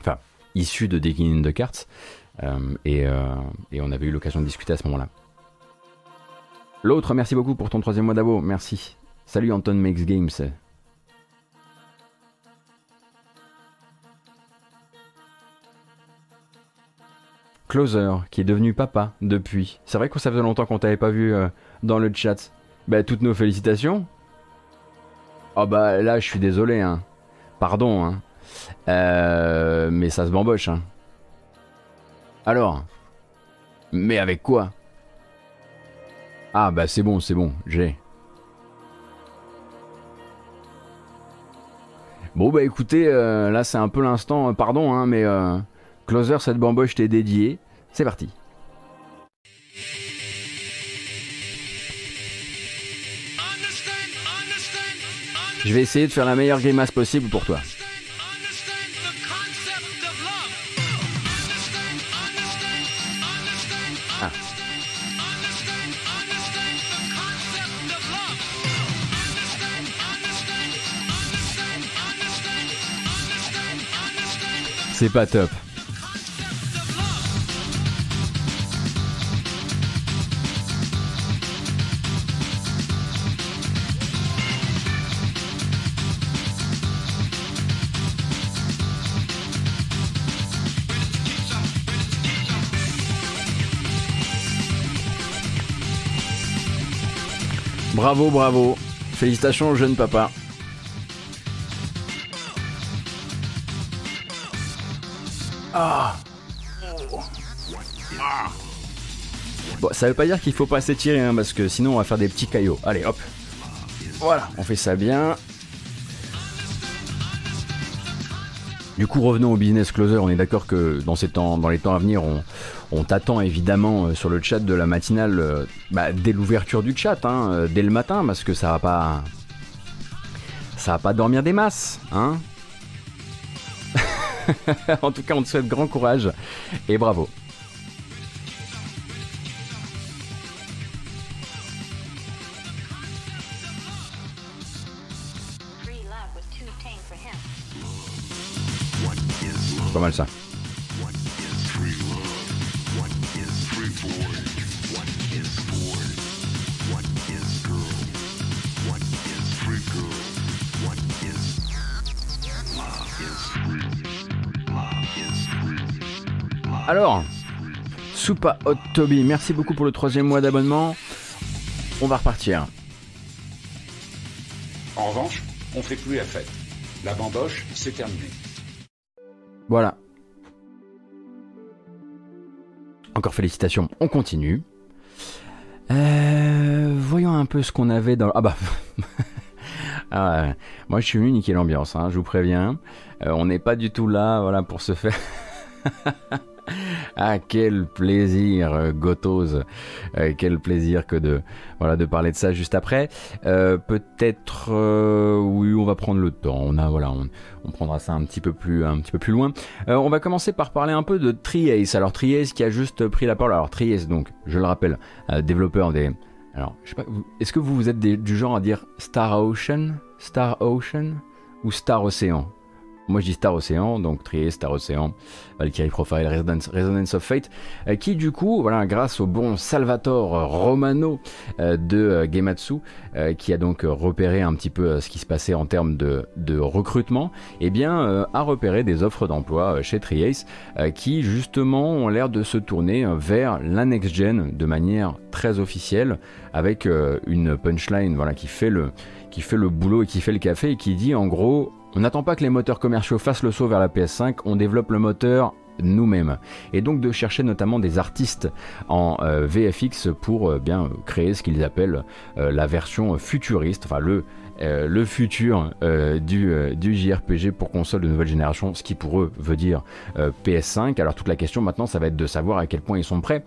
Enfin, issue de Digging in the Carts. Et, et, on avait eu l'occasion de discuter à ce moment-là. L'autre, merci beaucoup pour ton troisième mois d'abo. Merci. Salut Anton Makes Games. Closer, qui est devenu papa depuis. C'est vrai que ça faisait longtemps qu'on t'avait pas vu euh, dans le chat. Bah, toutes nos félicitations. Oh bah là, je suis désolé, hein. Pardon, hein. Euh, mais ça se bamboche, hein. Alors Mais avec quoi? Ah bah c'est bon, c'est bon, j'ai. Bon bah écoutez, euh, là c'est un peu l'instant, pardon, hein, mais Closer, cette bamboche t'est dédiée. C'est parti. Je vais essayer de faire la meilleure grimace possible pour toi. C'est pas top. Bravo, bravo. Félicitations au jeune papa. Ah. Bon, ça veut pas dire qu'il faut pas s'étirer, hein, parce que sinon on va faire des petits caillots. Allez, hop. Voilà, on fait ça bien. Du coup, revenons au business closer. On est d'accord que dans, ces temps, dans les temps à venir, on, On t'attend évidemment sur le chat de la matinale bah, dès l'ouverture du chat, hein, dès le matin, parce que ça va pas. Ça va pas dormir des masses, hein <laughs> En tout cas, on te souhaite grand courage et bravo. Pas mal ça. Soupa Hot Toby, merci beaucoup pour le troisième mois d'abonnement. On va repartir. En revanche, on fait plus la fête. La bamboche, c'est terminé. Voilà. Encore félicitations, on continue. Euh, voyons un peu ce qu'on avait dans... Ah bah... <laughs> ah, moi je suis venu niquer l'ambiance, hein, je vous préviens. Euh, on n'est pas du tout là voilà, pour se faire... <laughs> <laughs> Ah, quel plaisir, euh, Gotose. Euh, quel plaisir que de, voilà, de parler de ça juste après. Euh, peut-être, oui, on va prendre le temps. On a, on, prendra ça un petit peu plus, un peu plus loin. on va commencer par parler un peu de Triace. Alors, Triace qui a juste pris la parole. Alors, Triace, donc, je le rappelle, développeur des, alors, je sais pas, est-ce que vous, vous êtes du genre à dire Star Ocean, Star Ocean? Ou Star Ocean? Moi je dis Star Ocean, donc Trier, Star Ocean, Valkyrie Profile, Resonance, of Fate, euh, qui du coup, voilà, grâce au bon Salvatore Romano euh, de euh, Gematsu, qui a donc repéré un petit peu ce qui se passait en termes de, recrutement, eh bien, a repéré des offres d'emploi chez Triace qui justement ont l'air de se tourner vers la next gen de manière très officielle, avec une punchline voilà, qui fait le qui fait le boulot et qui fait le café et qui dit en gros on n'attend pas que les moteurs commerciaux fassent le saut vers la PS5, on développe le moteur nous-mêmes. Et donc de chercher notamment des artistes en euh, VFX pour euh, bien créer ce qu'ils appellent euh, la version futuriste, enfin le euh, le futur euh, du, euh, du JRPG pour console de nouvelle génération, ce qui pour eux veut dire PS5. Alors toute la question maintenant, ça va être de savoir à quel point ils sont prêts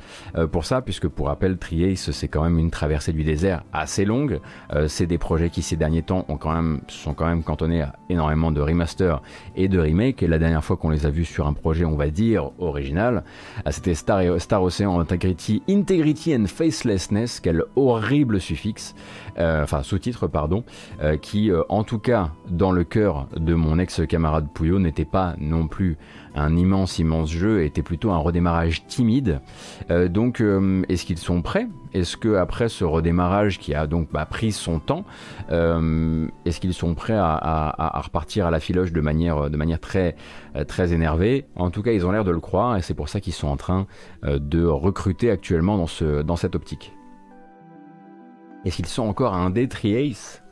pour ça, puisque pour rappel, Triace, c'est quand même une traversée du désert assez longue. c'est des projets qui ces derniers temps ont quand même, sont quand même cantonnés à énormément de remaster et de remake. Et la dernière fois qu'on les a vus sur un projet, on va dire, original, c'était Star, Star Ocean Integrity, Integrity and Facelessness, quel horrible suffixe, enfin sous-titre, pardon, euh, qui, euh, en tout cas, dans le cœur de mon ex-camarade Pouillot, n'était pas non plus un immense, immense jeu, était plutôt un redémarrage timide. Euh, donc, est-ce qu'ils sont prêts? Est-ce que après ce redémarrage qui a donc bah, pris son temps, est-ce qu'ils sont prêts à, repartir à la filoche de manière, de manière très, très énervée? En tout cas, ils ont l'air de le croire, et c'est pour ça qu'ils sont en train de recruter actuellement dans, ce, dans cette optique. Est-ce qu'ils sont encore un d Ace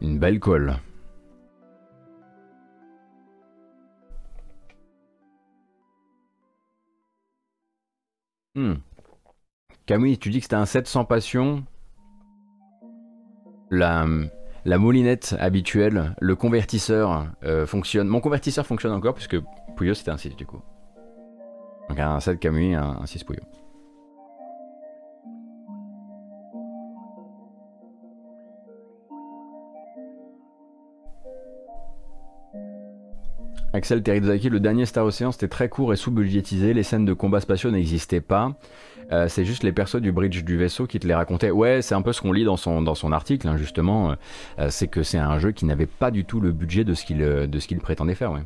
une belle colle. Hmm. Camille, tu dis que c'était un 7 sans passion. La, la moulinette habituelle, le convertisseur euh, fonctionne. Mon convertisseur fonctionne encore puisque Pouillot c'était un 6 du coup. Donc un 7 Camille, un, un 6 Pouillot. Axel Terizaki, le dernier Star Ocean, c'était très court et sous-budgétisé. Les scènes de combat spatiaux n'existaient pas. Euh, c'est juste les persos du bridge du vaisseau qui te les racontaient. Ouais, c'est un peu ce qu'on lit dans son, article, hein, justement. Euh, c'est que c'est un jeu qui n'avait pas du tout le budget de ce qu'il euh, qu'il prétendait faire, ouais.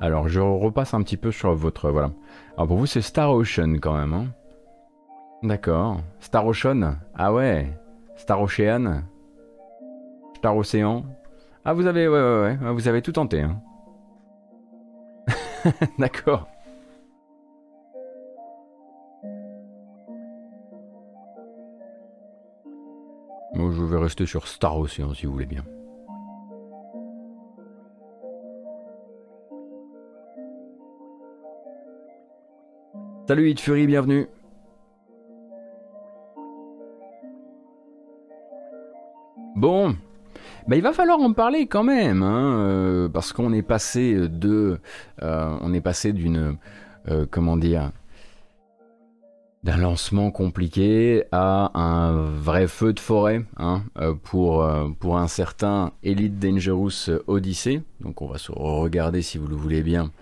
Alors, je repasse un petit peu sur votre. Voilà. Alors, pour vous, c'est Star Ocean quand même. Hein D'accord. Star Ocean? Ah ouais. Star Ocean? Star Océan. Ah, vous avez, ouais, ouais, ouais, vous avez tout tenté. Hein. <laughs> D'accord. Moi, je vais rester sur Star Ocean si vous voulez bien. Salut Hit Fury, bienvenue. Bon, Bah, il va falloir en parler quand même, hein, parce qu'on est passé de, on est passé d'une, comment dire, d'un lancement compliqué à un vrai feu de forêt hein, euh, pour, euh, pour un certain Elite Dangerous Odyssey. Donc on va se regarder si vous le voulez bien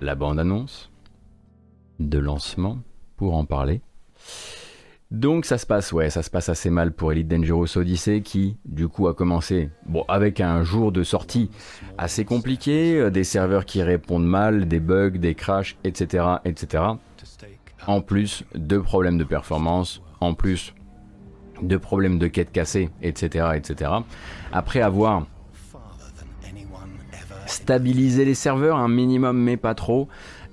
la bande-annonce de lancement pour en parler. Donc ça se passe, ouais, ça se passe assez mal pour Elite Dangerous Odyssey qui, du coup, a commencé, bon, avec un jour de sortie assez compliqué, euh, des serveurs qui répondent mal, des bugs, des crashs, etc., etc en plus de problèmes de performance, en plus de problèmes de quête cassée, etc., etc. Après avoir stabilisé les serveurs un minimum mais pas trop,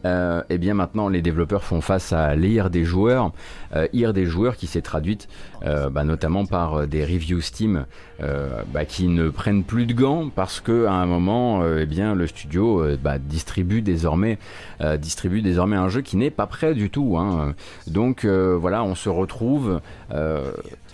euh, et bien maintenant les développeurs font face à l'IR des joueurs, euh, des joueurs qui s'est traduite euh, bah, notamment par des reviews Steam bah, qui ne prennent plus de gants parce que à un moment, eh bien le studio bah, distribue désormais distribue désormais un jeu qui n'est pas prêt du tout. Hein. Donc voilà, on se retrouve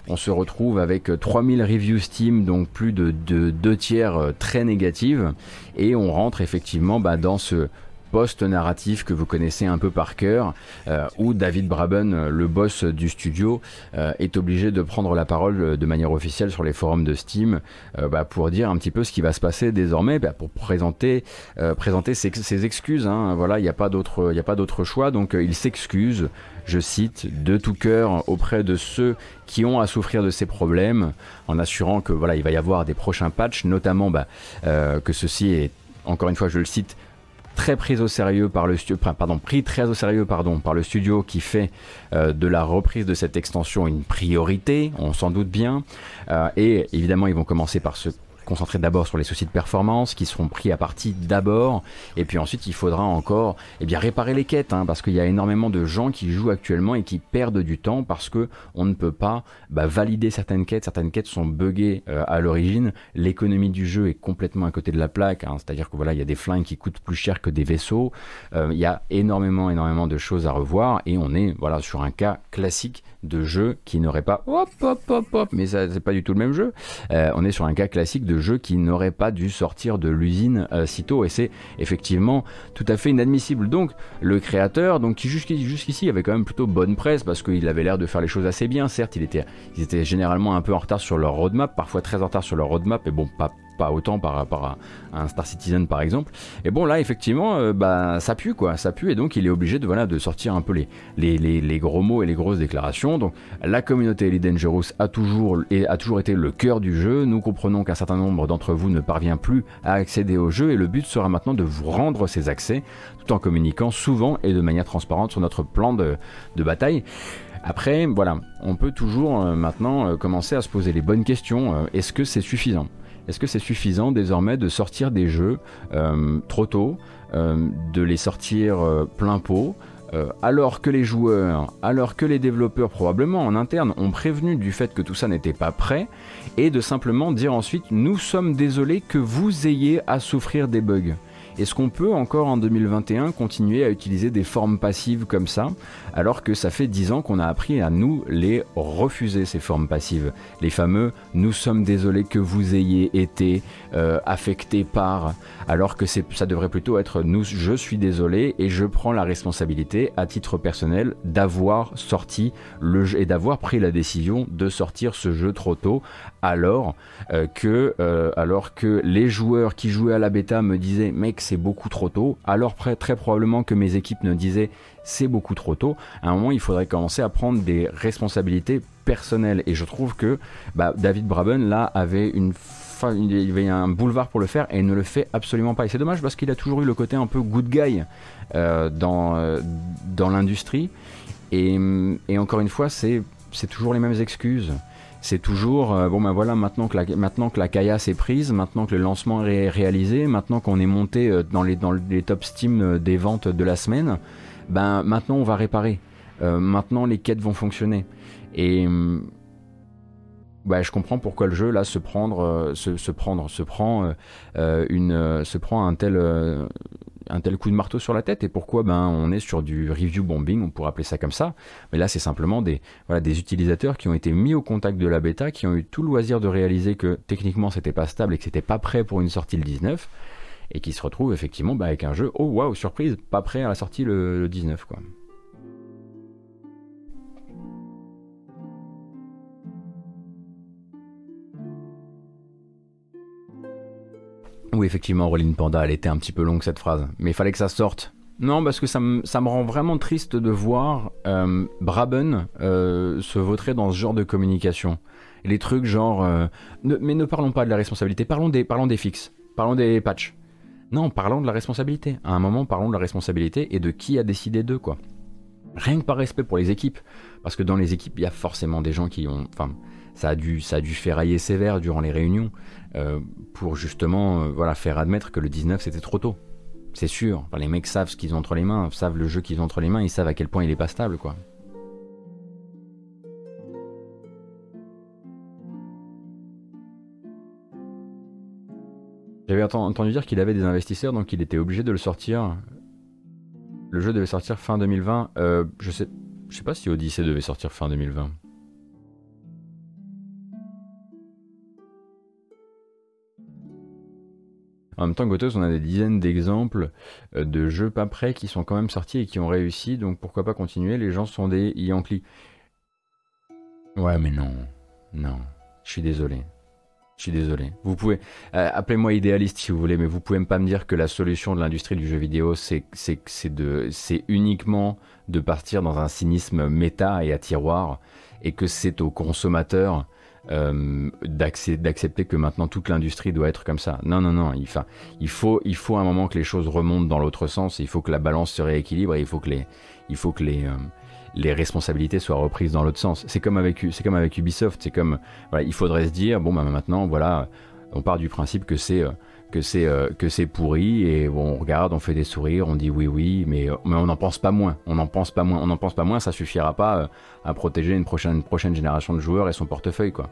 on se retrouve avec 3000 reviews Steam, donc plus de, deux tiers très négatives, et on rentre effectivement dans ce post-narratif que vous connaissez un peu par cœur, euh, où David Braben, le boss du studio, euh, est obligé de prendre la parole de manière officielle sur les forums de Steam euh, bah, pour dire un petit peu ce qui va se passer désormais, bah, pour présenter, présenter ses, excuses. Hein. Voilà, il n'y a pas d'autre, il a pas d'autre choix. Donc il s'excuse, je cite, de tout cœur auprès de ceux qui ont à souffrir de ces problèmes, en assurant que voilà, il va y avoir des prochains patchs, notamment bah, que ceci est encore une fois, je le cite, très pris au sérieux par le studio, pardon, pris très au sérieux pardon par le studio qui fait euh, de la reprise de cette extension une priorité, on s'en doute bien. Euh, et évidemment, ils vont commencer par se concentrer d'abord sur les soucis de performance qui seront pris à partie d'abord. Et puis ensuite il faudra encore eh bien réparer les quêtes hein, parce qu'il y a énormément de gens qui jouent actuellement et qui perdent du temps parce que on ne peut pas bah, valider certaines quêtes. Certaines quêtes sont buggées euh, à l'origine. L'économie du jeu est complètement à côté de la plaque hein, c'est à dire que voilà il y a des flingues qui coûtent plus cher que des vaisseaux. Euh, il y a énormément énormément de choses à revoir et on est voilà sur un cas classique de jeu qui n'aurait pas hop hop hop hop mais ça c'est pas du tout le même jeu. Euh, on est sur un cas classique de jeu qui n'aurait pas dû sortir de l'usine euh, si tôt et c'est effectivement tout à fait inadmissible. Donc le créateur, donc qui jusqu'ici avait quand même plutôt bonne presse parce qu'il avait l'air de faire les choses assez bien, certes il était, ils étaient généralement un peu en retard sur leur roadmap, parfois très en retard sur leur roadmap, et bon pas pas autant par rapport à, un Star Citizen par exemple. Et bon là effectivement euh, bah ça pue quoi, ça pue et donc il est obligé de voilà de sortir un peu les, les, gros mots et les grosses déclarations. Donc la communauté Elite Dangerous a toujours, a toujours été le cœur du jeu. Nous comprenons qu'un certain nombre d'entre vous ne parvient plus à accéder au jeu et le but sera maintenant de vous rendre ces accès tout en communiquant souvent et de manière transparente sur notre plan de, de bataille. Après, voilà, on peut toujours euh, maintenant euh, commencer à se poser les bonnes questions. Est-ce que c'est suffisant? Est-ce que c'est suffisant désormais de sortir des jeux euh, trop tôt, euh, de les sortir euh, plein pot alors que les joueurs, alors que les développeurs probablement en interne ont prévenu du fait que tout ça n'était pas prêt, et de simplement dire ensuite nous sommes désolés que vous ayez à souffrir des bugs. Est-ce qu'on peut encore en 2021 continuer à utiliser des formes passives comme ça, alors que ça fait 10 ans qu'on a appris à nous les refuser, ces formes passives? Les fameux « nous sommes désolés que vous ayez été euh, affecté par », alors que ça devrait plutôt être « nous, je suis désolé et je prends la responsabilité à titre personnel d'avoir sorti le jeu et d'avoir pris la décision de sortir ce jeu trop tôt, alors, euh, que, euh, alors que les joueurs qui jouaient à la bêta me disaient « mec, c'est beaucoup trop tôt, alors très probablement que mes équipes me disaient c'est beaucoup trop tôt, à un moment il faudrait commencer à prendre des responsabilités personnelles. Et je trouve que bah, David Braben là avait une il y avait un boulevard pour le faire et il ne le fait absolument pas. Et c'est dommage parce qu'il a toujours eu le côté un peu good guy euh, dans, euh, dans l'industrie. Et, et, encore une fois, c'est toujours les mêmes excuses c'est toujours euh, bon ben voilà maintenant que la maintenant que la caillasse est prise, maintenant que le lancement est réalisé, maintenant qu'on est monté dans les dans les top Steam des ventes de la semaine, ben maintenant on va réparer. maintenant les quêtes vont fonctionner et bah, je comprends pourquoi le jeu là se prendre se, se prendre se prend une se prend un tel un tel coup de marteau sur la tête et pourquoi ben, on est sur du review bombing, on pourrait appeler ça comme ça. Mais là, c'est simplement des, voilà, des utilisateurs qui ont été mis au contact de la bêta, qui ont eu tout le loisir de réaliser que techniquement c'était pas stable et que c'était pas prêt pour une sortie le 19 et qui se retrouvent effectivement bah, avec un jeu, oh waouh, surprise, pas prêt à la sortie le, le 19 quoi. Effectivement, Rolling Panda, elle était un petit peu longue cette phrase, mais il fallait que ça sorte. Non, parce que ça ça me rend vraiment triste de voir euh, Braben euh, se vautrer dans ce genre de communication. Les trucs genre... Euh, mais ne parlons pas de la responsabilité, parlons des, parlons des fixes, parlons des patchs. Non, parlons de la responsabilité. À un moment, parlons de la responsabilité et de qui a décidé d'eux, quoi. Rien que par respect pour les équipes. Parce que dans les équipes, il y a forcément des gens qui ont... Enfin, ça a dû, ça a ferrailler sévère durant les réunions. Euh, pour justement euh, voilà, faire admettre que le 19 c'était trop tôt. C'est sûr, les mecs savent ce qu'ils ont entre les mains, savent le jeu qu'ils ont entre les mains, ils savent à quel point il est pas stable quoi. J'avais entendu dire qu'il avait des investisseurs, donc il était obligé de le sortir. Le jeu devait sortir fin 2020. Euh, je sais, je sais pas si Odyssey devait sortir fin 2020. En même temps, Gotos, on a des dizaines d'exemples euh, de jeux pas prêts qui sont quand même sortis et qui ont réussi, donc pourquoi pas continuer? Les gens sont des Yankees. Ouais, mais non, non, je suis désolé. Je suis désolé. Vous pouvez, euh, appelez-moi idéaliste si vous voulez, mais vous pouvez pas me dire que la solution de l'industrie du jeu vidéo, c'est c'est uniquement de partir dans un cynisme méta et à tiroir, et que c'est aux consommateurs euh, d'accepter que maintenant toute l'industrie doit être comme ça. Non, non, non. Il, il, faut, il faut un moment que les choses remontent dans l'autre sens. Il faut que la balance se rééquilibre et il faut que les, il faut que les, euh, les responsabilités soient reprises dans l'autre sens. C'est comme avec, c'est comme avec Ubisoft. C'est comme, voilà, il faudrait se dire, bon, bah, maintenant, voilà, on part du principe que c'est euh, que c'est euh, que c'est pourri et bon, on regarde, on fait des sourires, on dit oui oui, mais, euh, mais on n'en pense pas moins. On n'en pense pas moins. On n'en pense pas moins. Ça suffira pas euh, à protéger une prochaine prochaine génération de joueurs et son portefeuille quoi.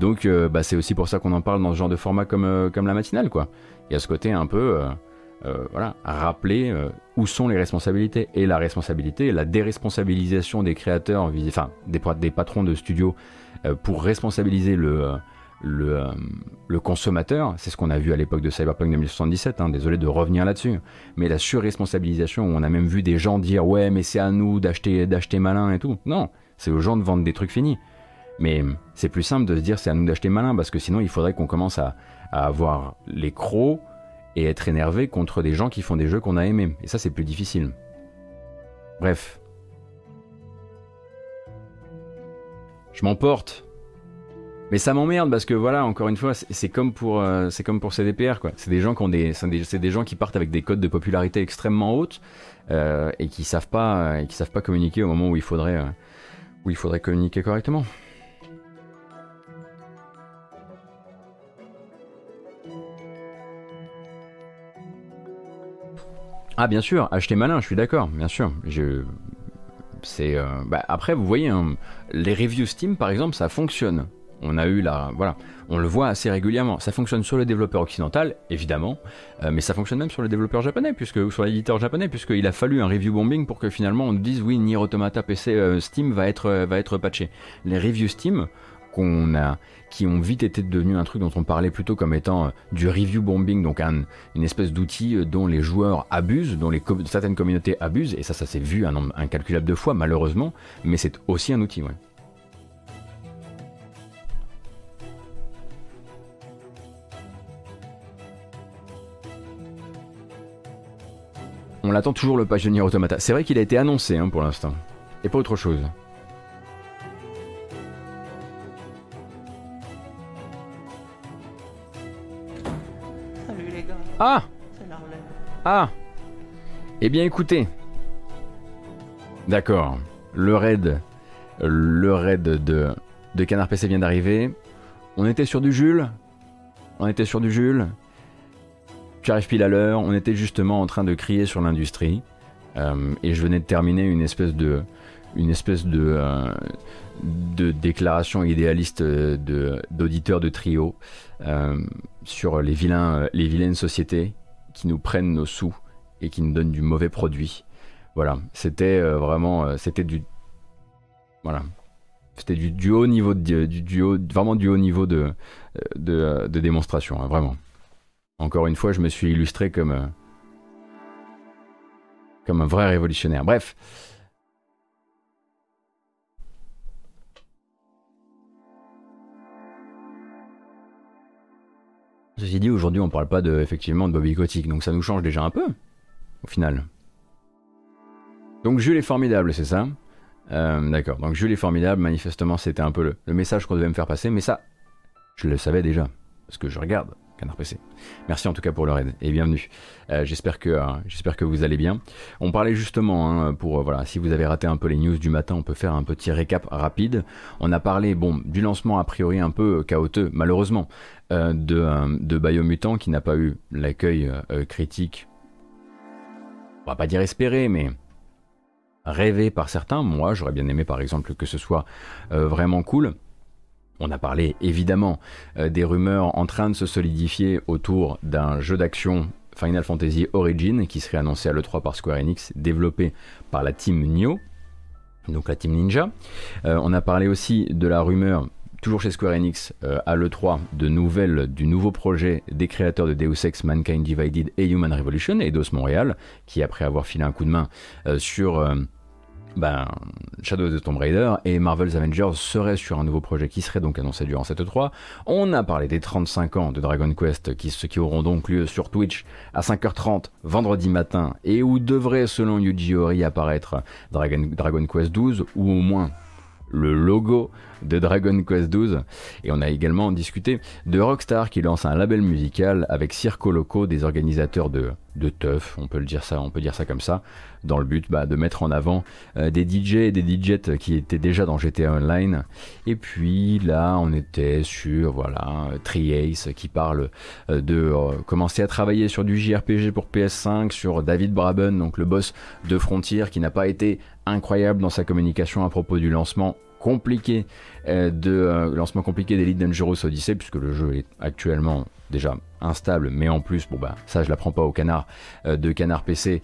Donc bah, c'est aussi pour ça qu'on en parle dans ce genre de format comme comme la matinale quoi. Il y a ce côté un peu voilà, rappeler où sont les responsabilités et la responsabilité, la déresponsabilisation des créateurs, enfin des, des patrons de studios pour responsabiliser le euh, le, consommateur, c'est ce qu'on a vu à l'époque de Cyberpunk 2077, hein, désolé de revenir là-dessus, mais la surresponsabilisation, on a même vu des gens dire ouais mais c'est à nous d'acheter d'acheter malin et tout. Non, c'est aux gens de vendre des trucs finis. Mais c'est plus simple de se dire c'est à nous d'acheter malin, parce que sinon il faudrait qu'on commence à, avoir les crocs et être énervé contre des gens qui font des jeux qu'on a aimés. Et ça c'est plus difficile. Bref. Je m'emporte mais ça m'emmerde parce que voilà, encore une fois, c'est comme pour euh, c'est comme pour CDPR quoi. C'est des gens qui ont des c'est des, gens qui partent avec des codes de popularité extrêmement hautes euh, et qui savent pas et qui savent pas communiquer au moment où il faudrait euh, où il faudrait communiquer correctement. Ah bien sûr, acheter malin, je suis d'accord, bien sûr. Je c'est bah, après vous voyez hein, les reviews Steam par exemple, ça fonctionne on a eu la, voilà, on le voit assez régulièrement. Ça fonctionne sur le développeur occidental, évidemment, euh, mais ça fonctionne même sur le développeur japonais, puisque ou sur l'éditeur japonais, puisqu'il a fallu un review bombing pour que finalement on dise oui, Nier Automata PC euh, Steam va être euh, va être patché. Les reviews Steam a, qui ont vite été devenus un truc dont on parlait plutôt comme étant du review bombing, donc une espèce d'outil dont les joueurs abusent, dont certaines communautés abusent, et ça, ça s'est vu un nombre incalculable de fois malheureusement, mais c'est aussi un outil, ouais. On l'attend toujours le Nier Automata. C'est vrai qu'il a été annoncé hein, pour l'instant. Et pas autre chose. Salut les gars. Ah Ah Eh bien écoutez. D'accord. Le raid. Le raid de, de Canard PC vient d'arriver. On était sur du Jules. On était sur du Jules. J'arrive pile à l'heure, on était justement en train de crier sur l'industrie, euh, et je venais de terminer une espèce de, une espèce de, euh, de déclaration idéaliste d'auditeurs de, trio euh, sur les, vilains, les vilaines sociétés qui nous prennent nos sous et qui nous donne du mauvais produit. Voilà, c'était vraiment, c'était du, voilà, c'était du, haut niveau de, du, vraiment du haut niveau de, de, démonstration, hein, vraiment. Encore une fois, je me suis illustré comme comme un vrai révolutionnaire. Bref. Ceci dit, aujourd'hui, on parle pas de, effectivement de Bobby Kotick, donc ça nous change déjà un peu, au final. Donc Jules est formidable, c'est ça? Euh, D'accord, donc Jules est formidable, manifestement c'était un peu le message qu'on devait me faire passer, mais ça, je le savais déjà, parce que je regarde Merci en tout cas pour leur aide et bienvenue. Euh, j'espère que euh, j'espère que vous allez bien. On parlait justement hein, pour euh, voilà si vous avez raté un peu les news du matin, on peut faire un petit récap rapide. On a parlé bon du lancement a priori un peu chaotique malheureusement de de Biomutant qui n'a pas eu l'accueil critique. On va pas dire espéré mais rêvé par certains. Moi j'aurais bien aimé par exemple que ce soit vraiment cool. On a parlé évidemment euh, des rumeurs en train de se solidifier autour d'un jeu d'action Final Fantasy Origin qui serait annoncé à l'E3 par Square Enix, développé par la team Nioh, donc la team Ninja. Euh, on a parlé aussi de la rumeur, toujours chez Square Enix, euh, à l'E3, de nouvelles du nouveau projet des créateurs de Deus Ex, Mankind Divided et Human Revolution, Eidos Montréal, qui après avoir filé un coup de main sur ben, Shadow of the Tomb Raider et Marvel's Avengers seraient sur un nouveau projet qui serait donc annoncé durant cette 3. On a parlé des 35 ans de Dragon Quest qui, qui auront donc lieu sur Twitch à 5h30 vendredi matin et où devrait selon Yuji Horii apparaître Dragon, Dragon Quest 12 ou au moins le logo de Dragon Quest XII. Et on a également discuté de Rockstar qui lance un label musical avec Circo Loco, des organisateurs de, de teuf, on peut le dire ça, on peut dire ça comme ça, dans le but bah, de mettre en avant euh, des DJ et des DJs qui étaient déjà dans GTA Online. Et puis là, on était sur voilà Triace qui parle euh, de euh, commencer à travailler sur du JRPG pour PS5, sur David Braben, donc le boss de Frontier, qui n'a pas été incroyable dans sa communication à propos du lancement compliqué de lancement compliqué d'Elite Dangerous Odyssey puisque le jeu est actuellement déjà instable mais en plus bon bah ça je l'apprends pas au canard de canard PC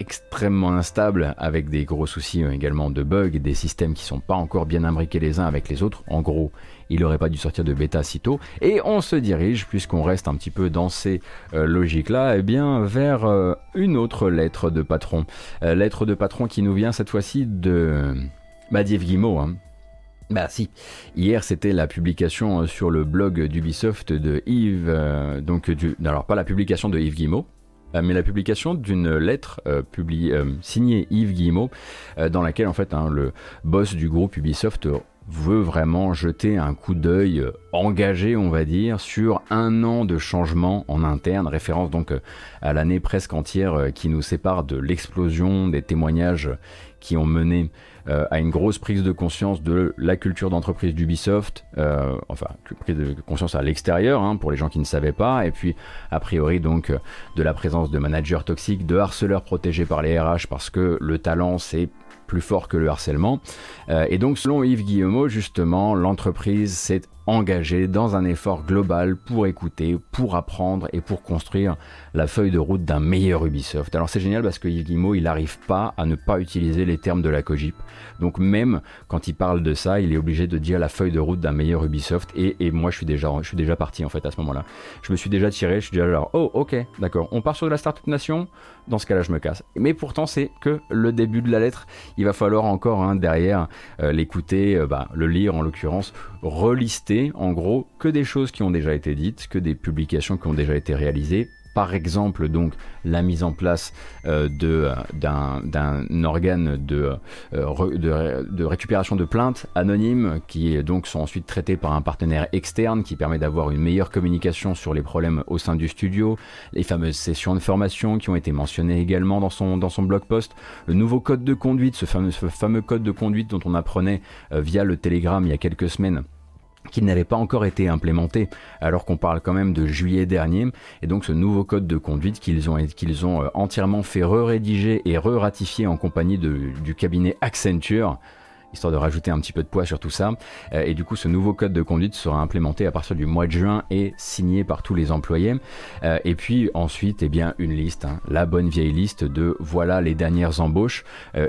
extrêmement instable avec des gros soucis euh, également de bugs, des systèmes qui sont pas encore bien imbriqués les uns avec les autres. En gros, il n'aurait pas dû sortir de bêta si tôt. Et on se dirige, puisqu'on reste un petit peu dans ces euh, logiques-là, eh bien vers euh, une autre lettre de patron. lettre de patron qui nous vient cette fois-ci de bah, Guimau. Hein. Bah si, hier c'était la publication sur le blog d'Ubisoft de Yves, donc du, alors pas la publication de Yves Guimau, euh, mais la publication d'une lettre euh, euh, signée Yves Guillemot, dans laquelle en fait hein, le boss du groupe Ubisoft veut vraiment jeter un coup d'œil engagé, on va dire, sur un an de changement en interne, référence donc à l'année presque entière qui nous sépare de l'explosion des témoignages qui ont mené euh, à une grosse prise de conscience de la culture d'entreprise d'Ubisoft, euh, enfin prise de conscience à l'extérieur hein, pour les gens qui ne savaient pas, et puis a priori donc de la présence de managers toxiques, de harceleurs protégés par les RH parce que le talent c'est plus fort que le harcèlement. Euh, et donc selon Yves Guillemot, justement, l'entreprise s'est engagée dans un effort global pour écouter, pour apprendre et pour construire la feuille de route d'un meilleur Ubisoft. Alors c'est génial parce que Yves il n'arrive pas à ne pas utiliser les termes de la Cogip. Donc même quand il parle de ça, il est obligé de dire la feuille de route d'un meilleur Ubisoft. Et, et, moi, je suis déjà, je suis déjà parti en fait à ce moment-là. Je me suis déjà tiré, je suis déjà genre, oh ok, d'accord, on part sur de la Startup Nation? Dans ce cas-là, je me casse. Mais pourtant, c'est que le début de la lettre. Il va falloir encore hein, derrière euh, l'écouter, euh, bah, le lire en l'occurrence, relister en gros que des choses qui ont déjà été dites, que des publications qui ont déjà été réalisées. Par exemple donc la mise en place euh, euh, d'un organe de, euh, de, récupération de plaintes anonymes qui donc sont ensuite traités par un partenaire externe qui permet d'avoir une meilleure communication sur les problèmes au sein du studio, les fameuses sessions de formation qui ont été mentionnées également dans son, dans son blog post, le nouveau code de conduite, ce fameux, ce fameux code de conduite dont on apprenait via le Telegram il y a quelques semaines qui n'avait pas encore été implémenté alors qu'on parle quand même de juillet dernier. Et donc ce nouveau code de conduite qu'ils ont, euh, entièrement fait re-rédiger et re-ratifier en compagnie du cabinet Accenture histoire de rajouter un petit peu de poids sur tout ça. et du coup, ce nouveau code de conduite sera implémenté à partir du mois de juin et signé par tous les employés. et puis ensuite, eh bien, une liste, hein, la bonne vieille liste de voilà les dernières embauches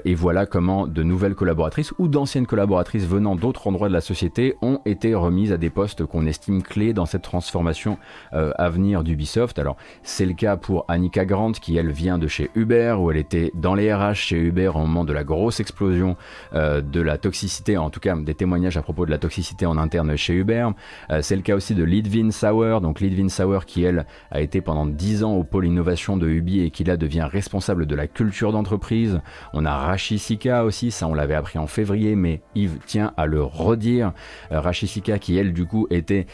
et voilà comment de nouvelles collaboratrices ou d'anciennes collaboratrices venant d'autres endroits de la société ont été remises à des postes qu'on estime clés dans cette transformation à venir d'Ubisoft. Alors, c'est le cas pour Annika Grant qui elle vient de chez Uber où elle était dans les RH chez Uber au moment de la grosse explosion euh, de la toxicité, en tout cas des témoignages à propos de la toxicité en interne chez Uber. Euh, c'est le cas aussi de Lidvin Sauer, donc Lidvin Sauer qui elle a été pendant 10 ans au pôle innovation de Ubi et qui là devient responsable de la culture d'entreprise. On a Rashi Sika aussi, ça on l'avait appris en février, mais Yves tient à le redire. Euh, qui elle du coup était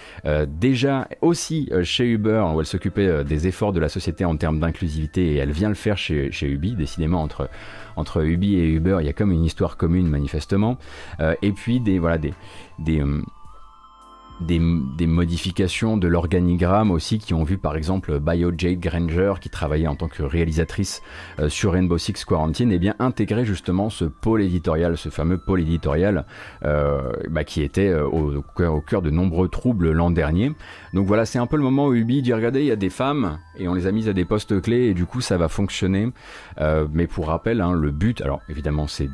déjà aussi chez Uber où elle s'occupait des efforts de la société en termes d'inclusivité et elle vient le faire chez, chez Ubi, décidément entre entre Ubi et Uber, il y a comme une histoire commune manifestement. Euh, et puis des voilà euh, des, modifications de l'organigramme aussi qui ont vu par exemple Bio Jade Granger qui travaillait en tant que réalisatrice euh, sur Rainbow Six Quarantine et eh bien intégrer justement ce pôle éditorial, ce fameux pôle éditorial bah, qui était au, au, cœur de nombreux troubles l'an dernier. Donc voilà, c'est un peu le moment où Ubi dit regardez, il y a des femmes et on les a mises à des postes clés et du coup ça va fonctionner. mais pour rappel, hein, le but, alors évidemment c'est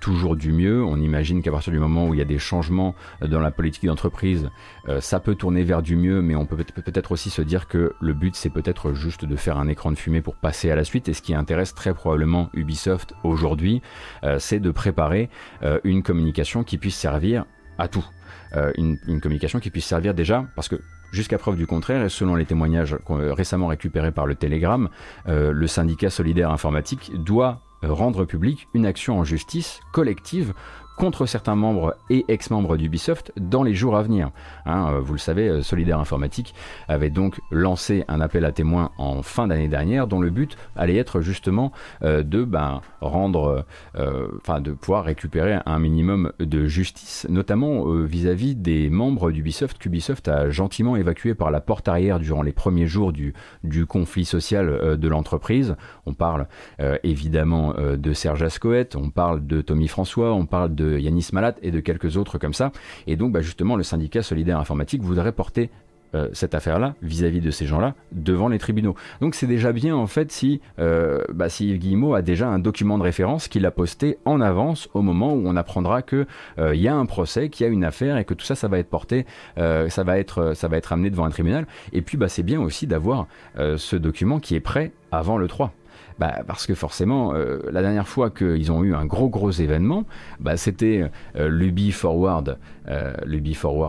toujours du mieux. On imagine qu'à partir du moment où il y a des changements dans la politique d'entreprise, euh, ça peut tourner vers du mieux, mais on peut peut-être aussi se dire que le but c'est peut-être juste de faire un écran de fumée pour passer à la suite. Et ce qui intéresse très probablement Ubisoft aujourd'hui, euh, c'est de préparer euh, une communication qui puisse servir à tout. Une, communication qui puisse servir déjà, parce que Jusqu'à preuve du contraire, et selon les témoignages récemment récupérés par le Telegram, le syndicat solidaire informatique doit rendre public une action en justice collective contre certains membres et ex-membres d'Ubisoft dans les jours à venir. Hein, euh, vous le savez, euh, Solidaire Informatique avait donc lancé un appel à témoins en fin d'année dernière dont le but allait être justement euh, de ben, rendre, enfin de pouvoir récupérer un minimum de justice, notamment vis-à-vis des membres d'Ubisoft qu'Ubisoft a gentiment évacué par la porte arrière durant les premiers jours du, du conflit social de l'entreprise. On parle évidemment de Serge Ascoët, on parle de Tommy François, on parle de de Yanis Malat et de quelques autres comme ça. Et donc, bah, justement, le syndicat solidaire informatique voudrait porter euh, cette affaire-là, vis-à-vis de ces gens-là, devant les tribunaux. Donc c'est déjà bien en fait si, euh, bah, si Yves Guillemot a déjà un document de référence qu'il a posté en avance au moment où on apprendra que euh, il y a un procès, qu'il y a une affaire et que tout ça, ça va être porté, ça va être, ça va être amené devant un tribunal. Et puis bah, c'est bien aussi d'avoir ce document qui est prêt avant le 3. Bah, parce que forcément, euh, la dernière fois qu'ils ont eu un gros gros événement, bah, c'était euh, l'Ubi Forward, euh,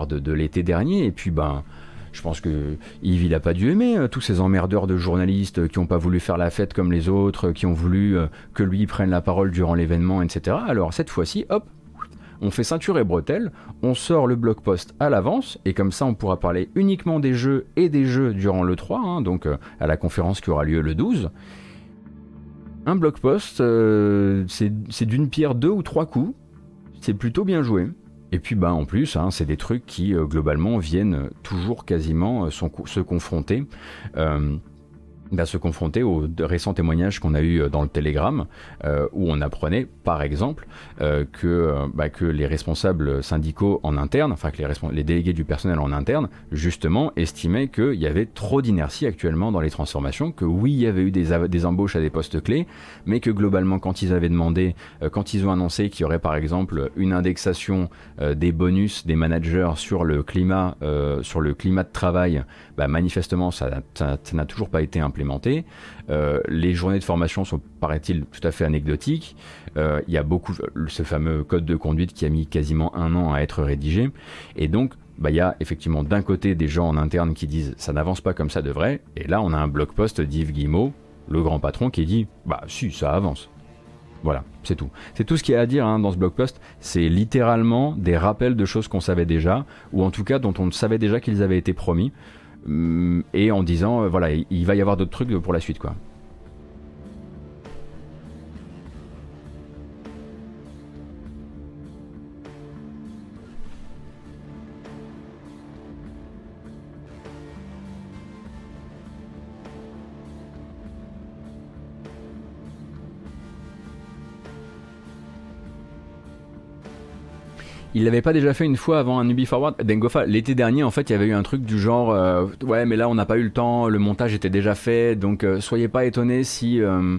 de, l'été dernier, et puis ben. Je pense que Yves, il pas dû aimer tous ces emmerdeurs de journalistes qui n'ont pas voulu faire la fête comme les autres, qui ont voulu que lui prenne la parole durant l'événement, etc. Alors cette fois-ci, hop, on fait ceinture et bretelles, on sort le blog post à l'avance, et comme ça on pourra parler uniquement des jeux et des jeux durant le 3, hein, donc à la conférence qui aura lieu le 12. Un blog post, euh, c'est d'une pierre deux ou trois coups. C'est plutôt bien joué. Et puis bah en plus, hein, c'est des trucs qui euh, globalement viennent toujours quasiment euh, se confronter à se confronter aux récents témoignages qu'on a eu euh, dans le Telegram, euh, où on apprenait, par exemple, euh, que, bah, que les responsables syndicaux en interne, enfin que les, les délégués du personnel en interne, justement, estimaient qu'il y avait trop d'inertie actuellement dans les transformations, que oui, il y avait eu des, des, embauches à des postes clés, mais que globalement, quand ils avaient demandé, quand ils ont annoncé qu'il y aurait par exemple une indexation des bonus des managers sur le climat, sur le climat de travail, bah, manifestement, ça n'a toujours pas été implémenté euh, les journées de formation sont, paraît-il, tout à fait anecdotiques. Euh, il y a beaucoup, ce fameux code de conduite qui a mis quasiment un an à être rédigé. Et donc, bah, il y a effectivement d'un côté des gens en interne qui disent ça n'avance pas comme ça devrait. Et là, on a un blog post d'Yves Guillemot, le grand patron, qui dit bah si, ça avance. Voilà, c'est tout. C'est tout ce qu'il y a à dire hein, dans ce blog post. C'est littéralement des rappels de choses qu'on savait déjà, ou en tout cas dont on savait déjà qu'ils avaient été promis. Mm, et en disant euh, voilà il va y avoir d'autres trucs pour la suite quoi. Il l'avait pas déjà fait une fois avant un Ubi Forward Dengofa, l'été dernier, en fait, il y avait eu un truc du genre euh, Ouais, mais là, on n'a pas eu le temps, le montage était déjà fait, donc euh, soyez pas étonnés si. Euh,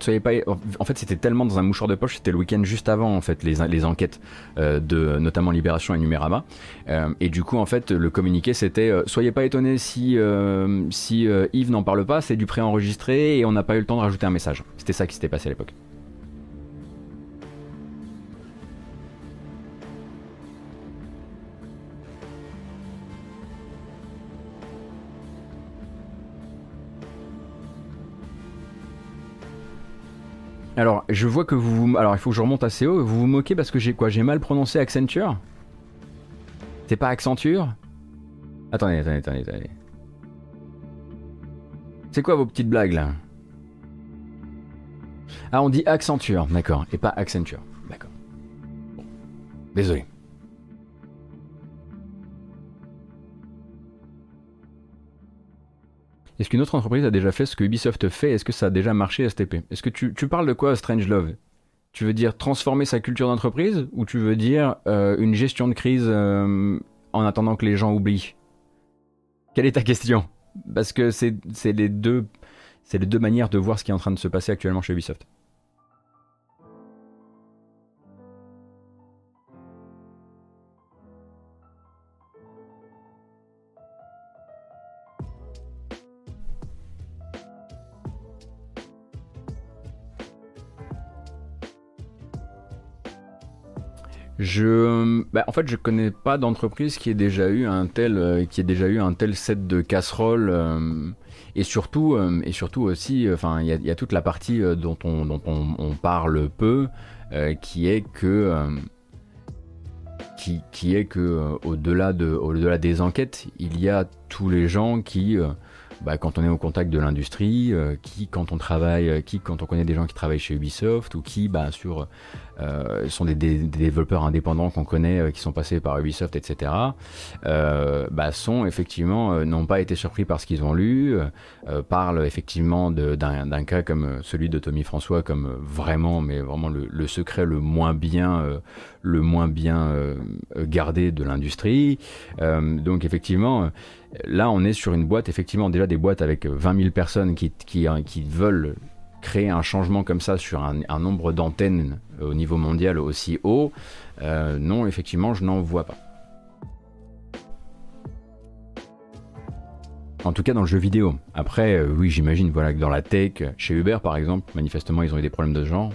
soyez pas. En fait, c'était tellement dans un mouchoir de poche, c'était le week-end juste avant, en fait, les, les enquêtes de notamment Libération et Numérama. et du coup, en fait, le communiqué, c'était Soyez pas étonnés si, si Yves n'en parle pas, c'est du préenregistré et on n'a pas eu le temps de rajouter un message. C'était ça qui s'était passé à l'époque. Alors, je vois que vous... Alors, il faut que je remonte assez haut. Vous vous moquez parce que j'ai quoi? J'ai mal prononcé Accenture? C'est pas Accenture? Attendez, attendez, attendez, attendez. C'est quoi vos petites blagues, là? Ah, on dit Accenture, d'accord, et pas Accenture. D'accord. Désolé. Est-ce qu'une autre entreprise a déjà fait ce que Ubisoft fait? Est-ce que ça a déjà marché STP Est-ce que tu, parles de quoi Strange Love? Tu veux dire transformer sa culture d'entreprise ou tu veux dire euh, une gestion de crise euh, en attendant que les gens oublient? Quelle est ta question? Parce que c'est les deux c'est les deux manières de voir ce qui est en train de se passer actuellement chez Ubisoft. Je, bah, en fait, je connais pas d'entreprise qui ait déjà eu un tel, euh, qui ait déjà eu un tel set de casseroles. Euh, et surtout, euh, et surtout aussi, enfin, il y, a toute la partie dont on, dont on, parle peu, qui est que, qui, qui, est que, au-delà de, au-delà des enquêtes, il y a tous les gens qui bah, quand on est au contact de l'industrie, qui quand on travaille, qui quand on connaît des gens qui travaillent chez Ubisoft ou qui bah, sur euh, sont des, développeurs indépendants qu'on connaît, euh, qui sont passés par Ubisoft, etc., euh, bah, sont effectivement, n'ont pas été surpris par ce qu'ils ont lu, parlent effectivement d'un cas comme celui de Tommy François comme vraiment, mais vraiment le, secret le moins bien, le moins bien gardé de l'industrie. donc effectivement, là on est sur une boîte, effectivement déjà des boîtes avec 20 000 personnes qui, qui, qui veulent créer un changement comme ça sur un, nombre d'antennes au niveau mondial aussi haut, euh, non, effectivement, je n'en vois pas. En tout cas dans le jeu vidéo. Après, euh, oui, j'imagine voilà, que dans la tech, chez Uber par exemple, manifestement ils ont eu des problèmes de ce genre.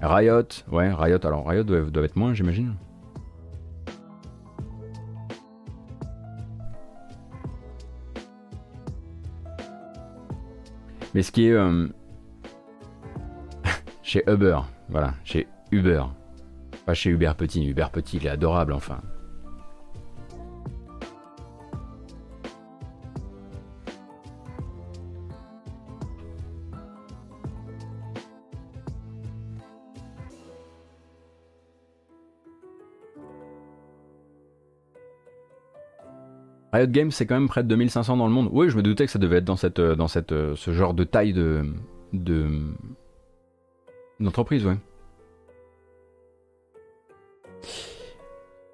Riot, ouais, Riot, alors Riot doit être moins, j'imagine. Mais ce qui est euh, chez Uber, voilà, chez Uber, pas chez Uber Petit, Uber Petit il est adorable enfin. Riot Games, c'est quand même près de 2500 dans le monde. Oui, je me doutais que ça devait être dans, cette, euh, dans cette, euh, ce genre de taille de, de d'entreprise, ouais.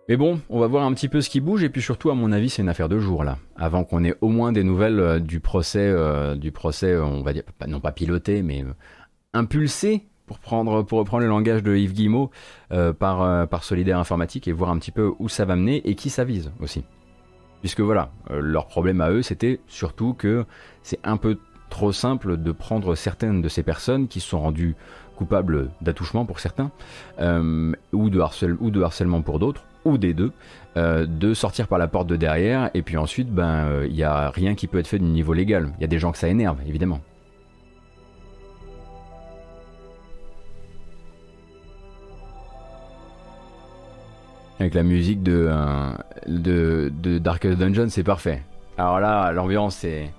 Mais bon, on va voir un petit peu ce qui bouge et puis surtout, à mon avis, c'est une affaire de jour là, avant qu'on ait au moins des nouvelles euh, du procès, du procès, on va dire, non pas piloté, mais impulsé pour prendre, pour reprendre le langage de Yves Guillemot, par, par Solidaire Informatique et voir un petit peu où ça va mener et qui ça vise aussi. Puisque voilà, euh, leur problème à eux, c'était surtout que c'est un peu trop simple de prendre certaines de ces personnes qui se sont rendues coupables d'attouchement pour certains, euh, ou, de harcèlement pour d'autres, ou des deux, euh, de sortir par la porte de derrière, et puis ensuite, ben, il n'y a rien qui peut être fait du niveau légal. Il y a des gens que ça énerve, évidemment. Avec la musique de, euh, de, de Dark Dungeon, c'est parfait. Alors là, l'ambiance est.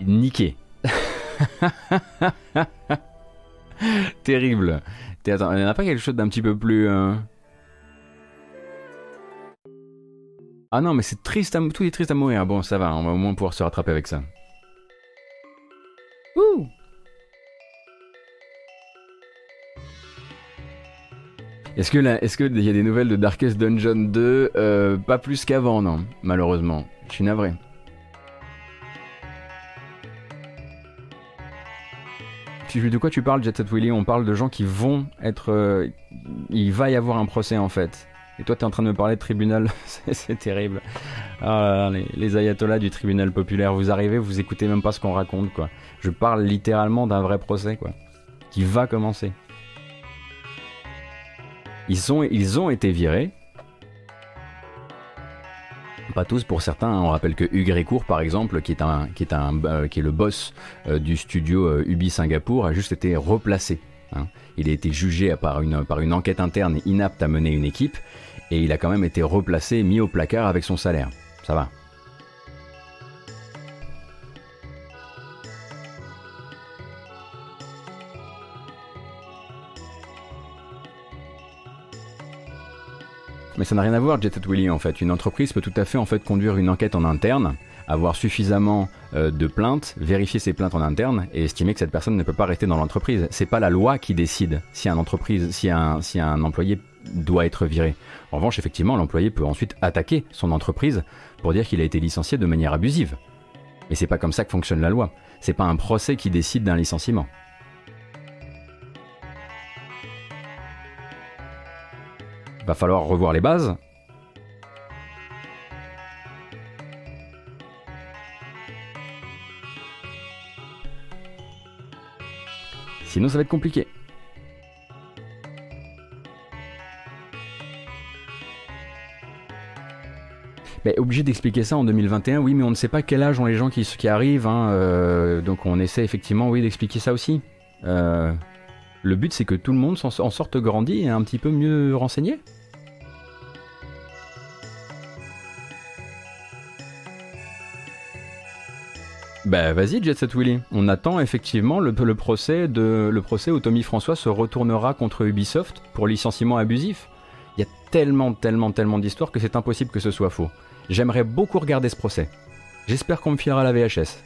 Niqué. <laughs> Terrible. Attends, il n'y en a pas quelque chose d'un petit peu plus. Euh, ah non, mais c'est triste, à... tout est triste à mourir. Ah bon, ça va, on va au moins pouvoir se rattraper avec ça. Ouh Est-ce que y a des nouvelles de Darkest Dungeon 2 euh, Pas plus qu'avant, non? Malheureusement, je suis navré. De quoi tu parles, Jet Set Willy? On parle de gens qui vont être. Euh, il va y avoir un procès en fait. Et toi, tu es en train de me parler de tribunal. <laughs> c'est terrible. Ah les, les, ayatollahs du tribunal populaire, vous arrivez, vous écoutez même pas ce qu'on raconte, quoi. Je parle littéralement d'un vrai procès, quoi. Qui va commencer. Ils, ont été virés. Pas tous, pour certains. Hein. On rappelle que Hugues Récourt, par exemple, qui est, un, qui est, un, euh, qui est le boss euh, du studio euh, Ubi Singapour, a juste été replacé. Hein. Il a été jugé par une, par une enquête interne inapte à mener une équipe, et il a quand même été replacé, mis au placard avec son salaire. Ça va. Mais ça n'a rien à voir, Jet Willy, en fait. Une entreprise peut tout à fait en fait conduire une enquête en interne, avoir suffisamment euh, de plaintes, vérifier ses plaintes en interne et estimer que cette personne ne peut pas rester dans l'entreprise. C'est pas la loi qui décide si un employé doit être viré. En revanche, effectivement, l'employé peut ensuite attaquer son entreprise pour dire qu'il a été licencié de manière abusive. Mais c'est pas comme ça que fonctionne la loi. C'est pas un procès qui décide d'un licenciement. Va falloir revoir les bases. Sinon ça va être compliqué. Mais obligé d'expliquer ça en 2021, oui, mais on ne sait pas quel âge ont les gens qui, arrivent, hein, euh, donc on essaie effectivement, oui, d'expliquer ça aussi. Euh, le but, c'est que tout le monde en sorte grandi et un petit peu mieux renseigné. Bah vas-y Jet Set Willy, on attend effectivement le, le, procès de, le procès où Tommy François se retournera contre Ubisoft pour licenciement abusif. Il y a tellement, tellement, tellement d'histoires que c'est impossible que ce soit faux. J'aimerais beaucoup regarder ce procès. J'espère qu'on me filera la VHS.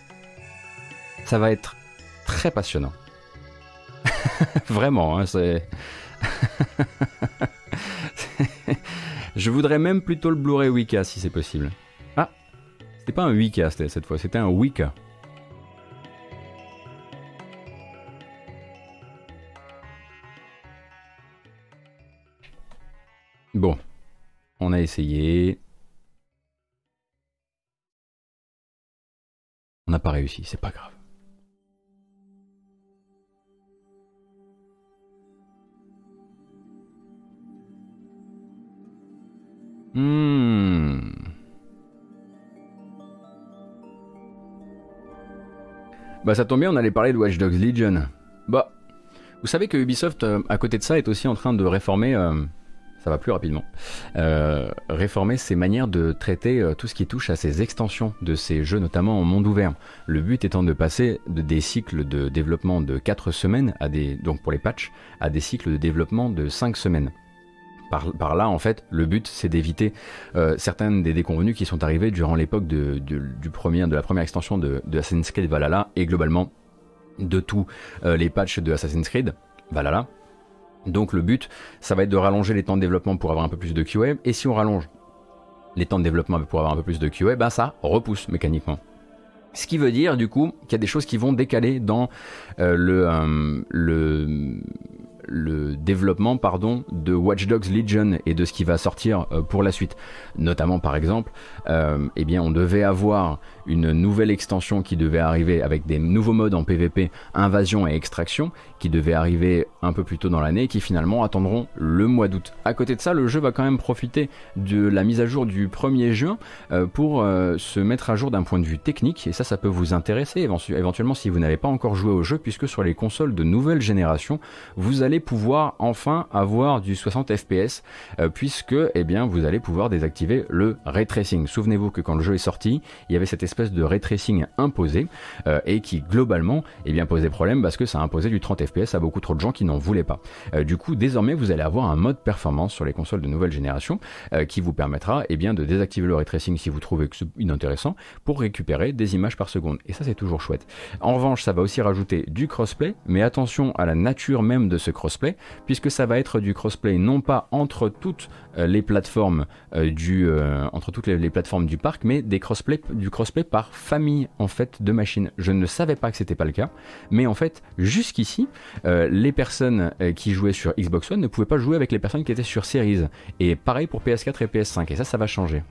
Ça va être très passionnant. <laughs> Vraiment, hein, c'est. <laughs> Je voudrais même plutôt le Blu-ray Wicca si c'est possible. Ah, c'était pas un Wicca cette fois, c'était un Wicca. Bon, on a essayé. On n'a pas réussi, c'est pas grave. Hmm. Bah ça tombe bien, on allait parler de Watch Dogs Legion. Bah, vous savez que Ubisoft, euh, à côté de ça, est aussi en train de réformer euh, ça va plus rapidement, euh, réformer ses manières de traiter tout ce qui touche à ces extensions de ces jeux, notamment en monde ouvert. Le but étant de passer de des cycles de développement de 4 semaines, à des, donc pour les patchs, à des cycles de développement de 5 semaines. Par, là, en fait, le but, c'est d'éviter euh, certaines des déconvenues qui sont arrivées durant l'époque de, la première extension de, Assassin's Creed Valhalla et globalement de tous les patchs de Assassin's Creed Valhalla. Donc le but, ça va être de rallonger les temps de développement pour avoir un peu plus de QA. Et si on rallonge les temps de développement pour avoir un peu plus de QA, ben ça repousse mécaniquement. Ce qui veut dire du coup qu'il y a des choses qui vont décaler dans euh, le, euh, le, le développement pardon, de Watch Dogs Legion et de ce qui va sortir euh, pour la suite. Notamment par exemple, eh bien on devait avoir une nouvelle extension qui devait arriver avec des nouveaux modes en PvP, invasion et extraction, qui devait arriver un peu plus tôt dans l'année, qui finalement attendront le mois d'août. À côté de ça, le jeu va quand même profiter de la mise à jour du 1er juin euh, pour euh, se mettre à jour d'un point de vue technique, et ça, ça peut vous intéresser éventuellement si vous n'avez pas encore joué au jeu, puisque sur les consoles de nouvelle génération, vous allez pouvoir enfin avoir du 60 FPS, euh, puisque eh bien, vous allez pouvoir désactiver le ray tracing. Souvenez-vous que quand le jeu est sorti, il y avait cette espèce de ray tracing imposé euh, et qui globalement eh bien, posait problème parce que ça imposait du 30 fps à beaucoup trop de gens qui n'en voulaient pas. Euh, du coup, désormais, vous allez avoir un mode performance sur les consoles de nouvelle génération euh, qui vous permettra eh bien, de désactiver le ray tracing si vous trouvez inintéressant pour récupérer des images par seconde. Et ça, c'est toujours chouette. En revanche, ça va aussi rajouter du crossplay, mais attention à la nature même de ce crossplay puisque ça va être du crossplay non pas entre toutes les plateformes euh, du entre toutes les, plateformes du parc, mais des crossplay du crossplay par famille en fait de machines. Je ne savais pas que c'était pas le cas, mais en fait jusqu'ici les personnes qui jouaient sur Xbox One ne pouvaient pas jouer avec les personnes qui étaient sur Series. Et pareil pour PS4 et PS5. Et ça, ça va changer.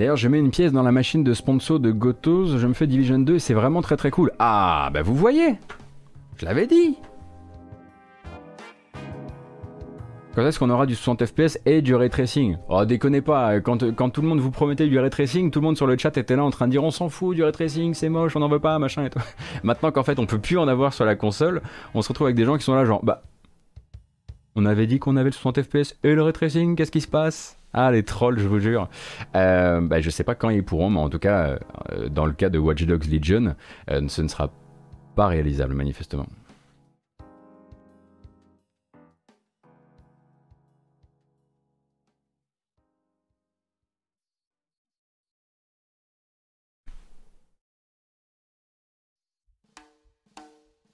D'ailleurs, je mets une pièce dans la machine de sponsor de Gotos, je me fais Division 2 et c'est vraiment très très cool. Ah, bah vous voyez Je l'avais dit Quand est-ce qu'on aura du 60 FPS et du ray tracing? Oh, déconnez pas, quand, quand, tout le monde vous promettait du ray tracing, tout le monde sur le chat était là en train de dire on s'en fout du ray tracing, c'est moche, on n'en veut pas, machin et tout. <laughs> Maintenant qu'en fait on peut plus en avoir sur la console, on se retrouve avec des gens qui sont là genre bah on avait dit qu'on avait le 60 FPS et le ray tracing, qu'est-ce qui se passe? Ah, les trolls, je vous jure. Euh, bah, je sais pas quand ils pourront, mais en tout cas, euh, dans le cas de Watch Dogs Legion, euh, ce ne sera pas réalisable, manifestement.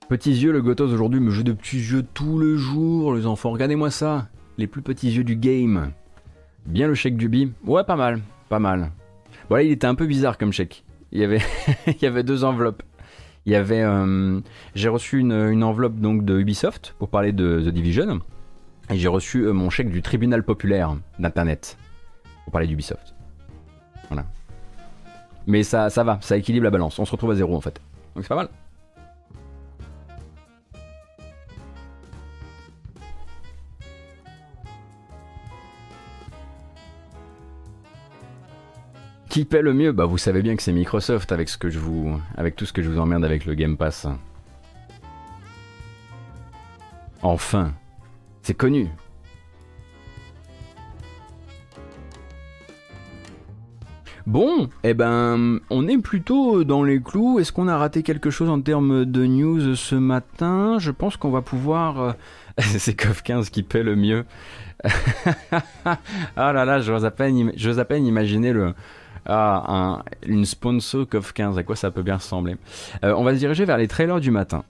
Petits yeux, le Gotos aujourd'hui me joue de petits yeux tous les jours, les enfants. Regardez-moi ça, les plus petits yeux du game. Bien le chèque du bi. Ouais, pas mal, pas mal. Voilà, il était un peu bizarre comme chèque. Il y avait, <laughs> il y avait deux enveloppes. Il y avait, euh, j'ai reçu une, enveloppe donc de Ubisoft pour parler de The Division, et j'ai reçu euh, mon chèque du tribunal populaire d'internet pour parler d'Ubisoft. Voilà. Mais ça, ça va, ça équilibre la balance. On se retrouve à zéro en fait. Donc c'est pas mal. Qui paie le mieux Bah vous savez bien que c'est Microsoft avec ce que je vous tout ce que je vous emmerde avec le Game Pass. Enfin, c'est connu. Bon, eh ben, on est plutôt dans les clous. Est-ce qu'on a raté quelque chose en termes de news ce matin? Je pense qu'on va pouvoir. Euh, <laughs> c'est KOF 15 qui paie le mieux. <laughs> ah là là, j'ose à peine, à peine imaginer le, ah, une sponsor COF 15, à quoi ça peut bien ressembler euh, On va se diriger vers les trailers du matin.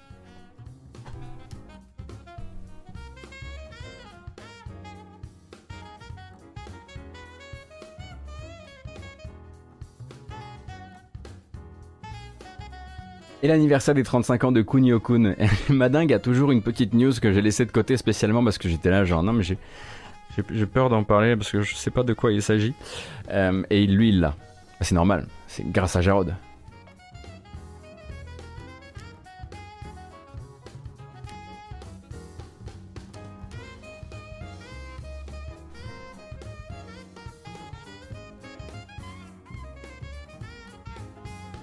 Et l'anniversaire des 35 ans de Kunio Kun. <laughs> Madingue a toujours une petite news que j'ai laissée de côté spécialement parce que j'étais là genre non mais j'ai peur d'en parler parce que je sais pas de quoi il s'agit. Euh, et lui il l'a. Bah, c'est normal, c'est grâce à Jarod.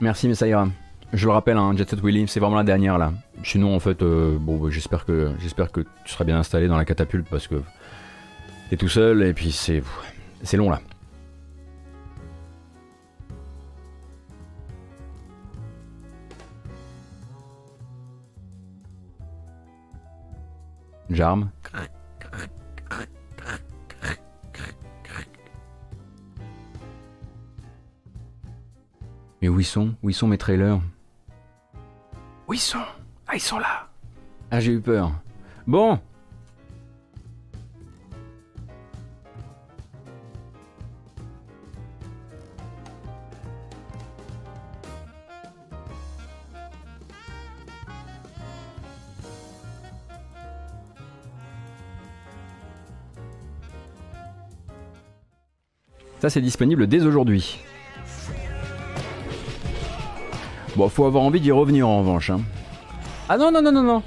Merci Messaïra. Je le rappelle, hein, Jet Set Willy, c'est vraiment la dernière là. Sinon, en fait, euh, bon, bah, j'espère que j'espère que tu seras bien installé dans la catapulte parce que t'es tout seul et puis c'est c'est long là. Jarme. Mais où ils sont? Où ils sont mes trailers? Où ils sont? Ah, ils sont là Ah, j'ai eu peur. Bon Ça, c'est disponible dès aujourd'hui. Bon, faut avoir envie d'y revenir en revanche. Hein. Ah non, non, non, non, non.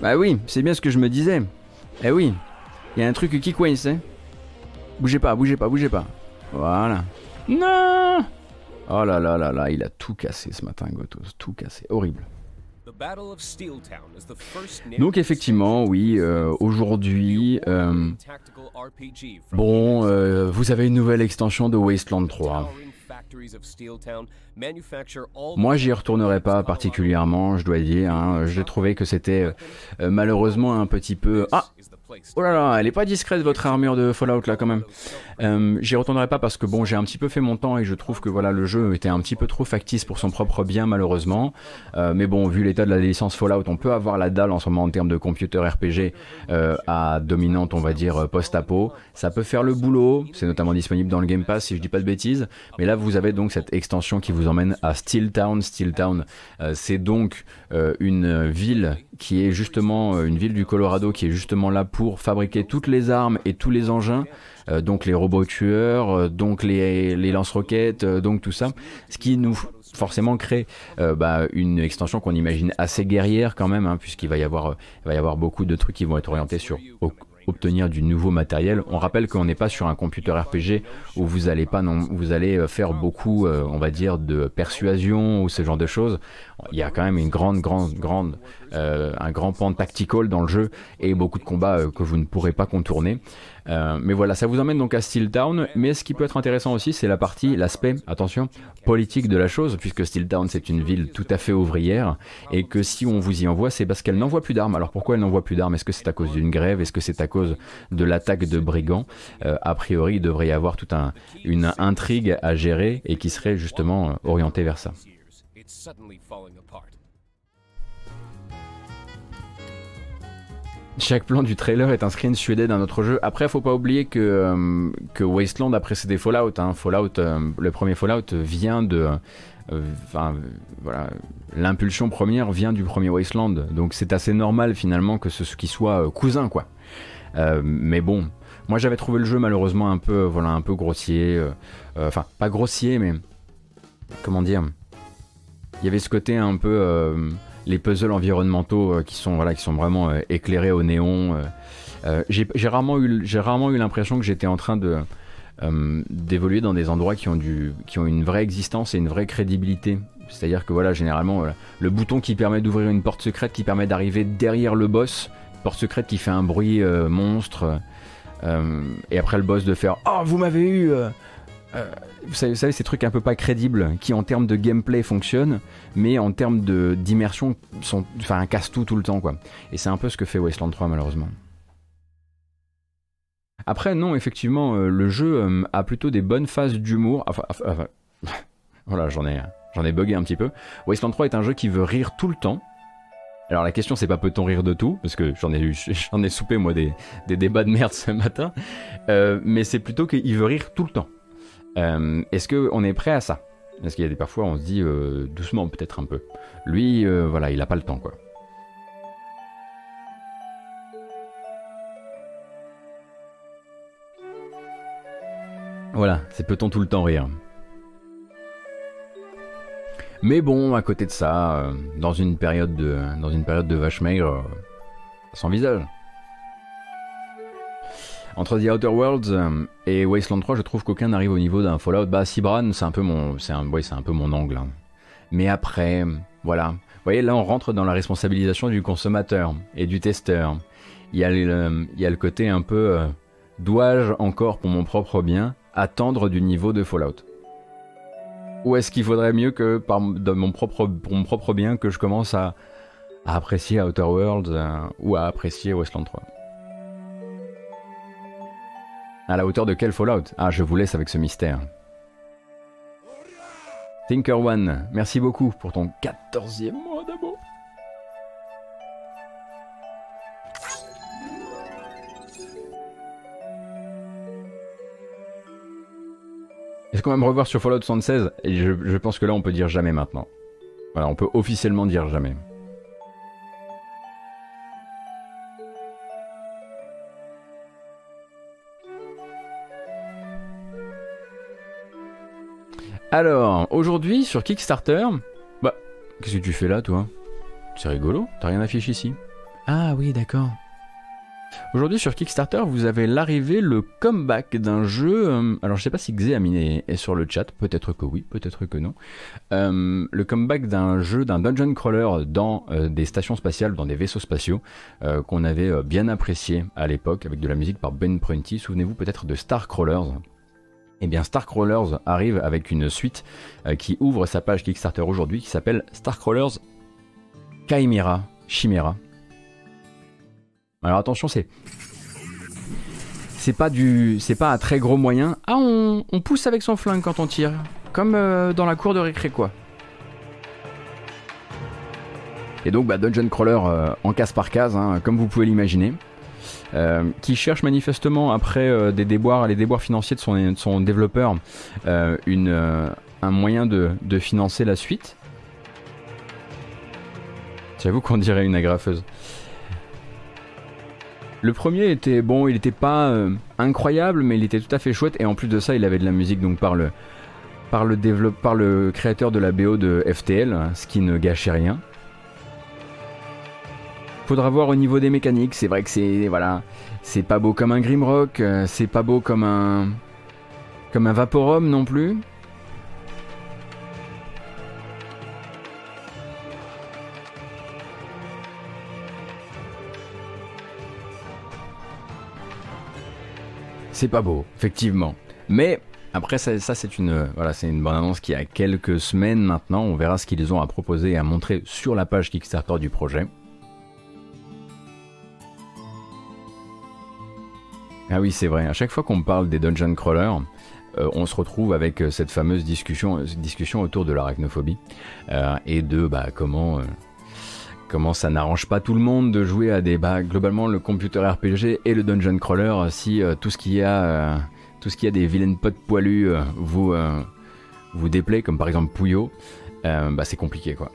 Bah oui, c'est bien ce que je me disais. Eh oui, il y a un truc qui coince. Hein. Bougez pas, bougez pas, bougez pas. Voilà. Non Oh là là là là, il a tout cassé ce matin, Gotos. Tout cassé. Horrible. Donc effectivement, oui, euh, aujourd'hui, euh, bon, euh, vous avez une nouvelle extension de Wasteland 3. Moi, j'y retournerai pas particulièrement, je dois dire. Hein. J'ai trouvé que c'était malheureusement un petit peu. Ah Oh là là, elle est pas discrète votre armure de Fallout là quand même. Euh, J'y retournerai pas parce que bon, j'ai un petit peu fait mon temps et je trouve que voilà le jeu était un petit peu trop factice pour son propre bien malheureusement. Euh, mais bon, vu l'état de la licence Fallout, on peut avoir la dalle en ce moment en termes de computer RPG euh, à dominante, on va dire post-apo. Ça peut faire le boulot. C'est notamment disponible dans le Game Pass si je dis pas de bêtises. Mais là, vous avez donc cette extension qui vous emmène à Steel Town. Steel Town, c'est donc euh, une ville qui est justement une ville du Colorado qui est justement là pour fabriquer toutes les armes et tous les engins, euh, donc les robots tueurs, euh, donc les, lance-roquettes, euh, donc tout ça, ce qui nous forcément crée bah, une extension qu'on imagine assez guerrière quand même, hein, puisqu'il va y avoir, va y avoir beaucoup de trucs qui vont être orientés sur obtenir du nouveau matériel. On rappelle qu'on n'est pas sur un computer RPG où vous allez pas non, vous allez faire beaucoup, on va dire, de persuasion ou ce genre de choses. Il y a quand même une grande, grande, grande euh, un grand pan tactical dans le jeu et beaucoup de combats euh, que vous ne pourrez pas contourner. Euh, mais voilà, ça vous emmène donc à Steel Town. Mais ce qui peut être intéressant aussi, c'est la partie, l'aspect, attention, politique de la chose, puisque Steel Town c'est une ville tout à fait ouvrière et que si on vous y envoie, c'est parce qu'elle n'envoie plus d'armes. Alors pourquoi elle n'envoie plus d'armes? Est-ce que c'est à cause d'une grève? Est-ce que c'est à cause de l'attaque de brigands? A priori, il devrait y avoir toute un, une intrigue à gérer et qui serait justement orientée vers ça. Chaque plan du trailer est un screen suédé d'un autre jeu. Après, faut pas oublier que, euh, que Wasteland a précédé Fallout. Hein. Fallout, euh, le premier Fallout vient de, euh, enfin, voilà, l'impulsion première vient du premier Wasteland. Donc c'est assez normal finalement que ce qui soit cousin, quoi. mais bon, moi j'avais trouvé le jeu malheureusement un peu, voilà, un peu grossier. Enfin, pas grossier, mais comment dire Il y avait ce côté un peu les puzzles environnementaux euh, qui sont voilà qui sont vraiment euh, éclairés au néon. Euh, j'ai rarement eu l'impression que j'étais en train de d'évoluer dans des endroits qui ont du qui ont une vraie existence et une vraie crédibilité. C'est-à-dire que voilà généralement le bouton qui permet d'ouvrir une porte secrète qui permet d'arriver derrière le boss, porte secrète qui fait un bruit monstre. et après le boss de faire Oh, vous m'avez eu euh, vous, savez, ces trucs un peu pas crédibles qui en termes de gameplay fonctionnent, mais en termes d'immersion sont, enfin, casse tout tout le temps quoi. Et c'est un peu ce que fait Wasteland 3 malheureusement. Après non, effectivement, euh, le jeu euh, a plutôt des bonnes phases d'humour. Enfin, <laughs> voilà, j'en ai, j'en ai bugué un petit peu. Wasteland 3 est un jeu qui veut rire tout le temps. Alors la question c'est pas peut-on rire de tout? Parce que j'en ai eu j'en ai soupé moi des, des, débats de merde ce matin, mais c'est plutôt qu'il veut rire tout le temps. Euh, est-ce qu'on est prêt à ça? Parce qu'il y a des parfois on se dit euh, doucement peut-être un peu. Lui, euh, voilà, il a pas le temps quoi. Voilà, c'est peut-on tout le temps rire. Mais bon, à côté de ça, dans une période de, dans une période de vache maigre, sans visage. Entre The Outer Worlds euh, et Wasteland 3, je trouve qu'aucun n'arrive au niveau d'un Fallout. Bah, Cibran, c'est un peu mon, c'est un, peu mon angle. Hein. Mais après, voilà. Vous voyez, là, on rentre dans la responsabilisation du consommateur et du testeur. Il y a le, y a le côté un peu, euh, dois-je encore, pour mon propre bien, attendre du niveau de Fallout? Ou est-ce qu'il faudrait mieux que, par, mon pour mon propre bien, que je commence à, apprécier Outer Worlds euh, ou à apprécier Wasteland 3 à la hauteur de quel Fallout? Ah, je vous laisse avec ce mystère. Thinker One, merci beaucoup pour ton 14e mois d'amour. Est-ce qu'on va me revoir sur Fallout 76 Et je pense que là, on peut dire jamais maintenant. Voilà, on peut officiellement dire jamais. Alors, aujourd'hui sur Kickstarter, bah, qu'est-ce que tu fais là, toi? C'est rigolo, t'as rien affiché ici. Ah oui, d'accord. Aujourd'hui sur Kickstarter, vous avez l'arrivée, le comeback d'un jeu. Euh, alors je sais pas si Xéamine est, est sur le chat, peut-être que oui, peut-être que non. Euh, le comeback d'un jeu, d'un dungeon crawler dans euh, des stations spatiales, dans des vaisseaux spatiaux, qu'on avait bien apprécié à l'époque avec de la musique par Ben Prunty. Souvenez-vous peut-être de Star Crawlers, eh bien Starcrawlers arrive avec une suite euh, qui ouvre sa page Kickstarter aujourd'hui qui s'appelle Starcrawlers Chimera. Chimera. Alors attention, c'est c'est pas du c'est pas un très gros moyen. Ah, on, pousse avec son flingue quand on tire, comme euh, dans la cour de récré. Et donc bah, Dungeon Crawler euh, en case par case, hein, comme vous pouvez l'imaginer. Euh, qui cherche manifestement après euh, des déboires, les déboires financiers de son, son développeur, une, un moyen de, de, financer la suite. J'avoue qu'on dirait une agrafeuse. Le premier était bon, il n'était pas incroyable, mais il était tout à fait chouette. Et en plus de ça, il avait de la musique donc par le, par le, par le créateur de la BO de FTL, ce qui ne gâchait rien. Faudra voir au niveau des mécaniques. C'est vrai que c'est voilà, c'est pas beau comme un Grimrock, euh, c'est pas beau comme un comme un Vaporum non plus. C'est pas beau, effectivement. Mais après, ça, c'est une, voilà, une bonne annonce qui a quelques semaines maintenant. On verra ce qu'ils ont à proposer et à montrer sur la page Kickstarter du projet. Ah oui, c'est vrai. À chaque fois qu'on parle des dungeon crawlers, euh, on se retrouve avec euh, cette fameuse discussion, discussion autour de l'arachnophobie euh, et de bah, comment, comment ça n'arrange pas tout le monde de jouer à des bah, globalement le computer RPG et le dungeon crawler si tout ce qui a tout ce qui a des vilaines potes poilus vous vous déplaît comme par exemple Puyo, bah, c'est compliqué quoi.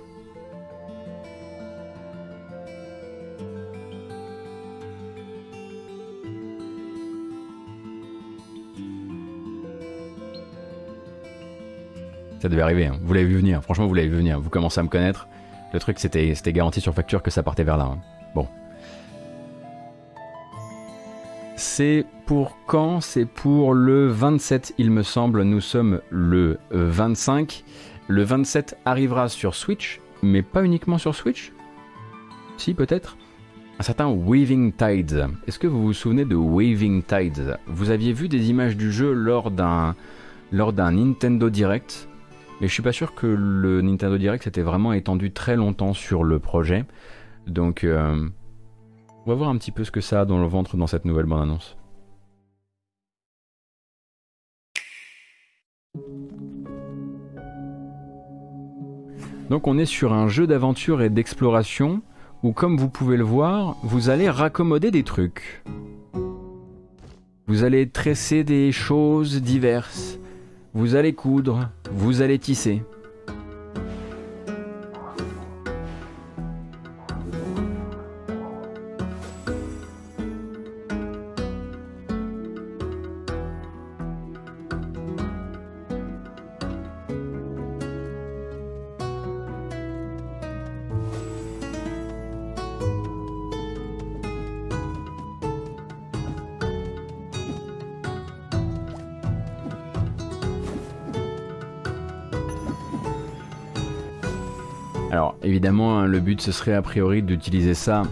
Ça devait arriver, hein. vous l'avez vu venir, franchement vous l'avez vu venir, vous commencez à me connaître. Le truc c'était garanti sur facture que ça partait vers là. Hein. Bon. C'est pour quand? C'est pour le 27 il me semble, nous sommes le 25. Le 27 arrivera sur Switch, mais pas uniquement sur Switch? Si peut-être un certain Waving Tides. Est-ce que vous vous souvenez de Waving Tides? Vous aviez vu des images du jeu lors d'un lors d'un Nintendo Direct? Mais je suis pas sûr que le Nintendo Direct s'était vraiment étendu très longtemps sur le projet. Donc, euh, on va voir un petit peu ce que ça a dans le ventre dans cette nouvelle bande-annonce. Donc on est sur un jeu d'aventure et d'exploration où comme vous pouvez le voir, vous allez raccommoder des trucs. Vous allez tresser des choses diverses. Vous allez coudre, vous allez tisser. Évidemment, hein, le but ce serait a priori d'utiliser ça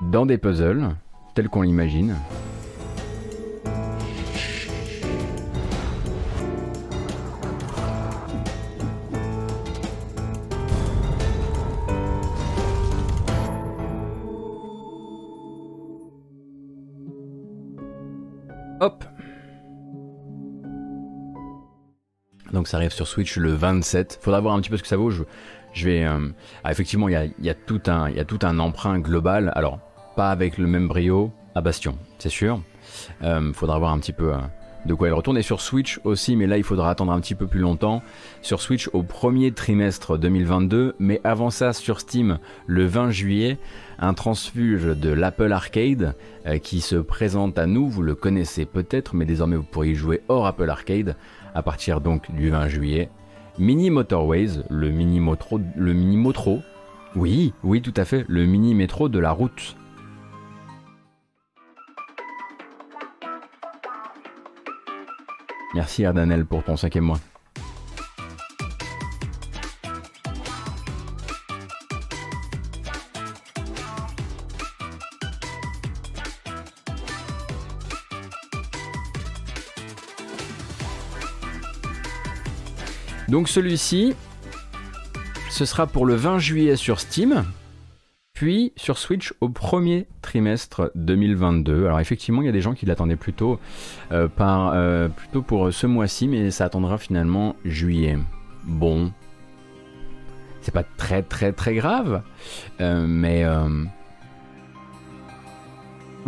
dans des puzzles, tels qu'on l'imagine. Donc ça arrive sur Switch le 27. Faudra voir un petit peu ce que ça vaut. Je, vais, effectivement, il y a, y, a tout un, il y a tout un emprunt global. Alors, pas avec le même brio à Bastion, c'est sûr. Euh, faudra voir un petit peu euh, de quoi il retourne. Et sur Switch aussi, mais là, il faudra attendre un petit peu plus longtemps. Sur Switch au premier trimestre 2022, mais avant ça, sur Steam, le 20 juillet, un transfuge de l'Apple Arcade euh, qui se présente à nous. Vous le connaissez peut-être, mais désormais vous pourriez jouer hors Apple Arcade à partir donc du 20 juillet Mini Motorways, le mini motro, le mini motro. Oui, oui, tout à fait, le mini métro de la route. Merci Ardanel pour ton cinquième mois. Donc celui-ci, ce sera pour le 20 juillet sur Steam, puis sur Switch au premier trimestre 2022. Alors effectivement, il y a des gens qui l'attendaient plutôt, euh, par, euh, plutôt pour ce mois-ci, mais ça attendra finalement juillet. Bon, c'est pas très très très grave, euh, mais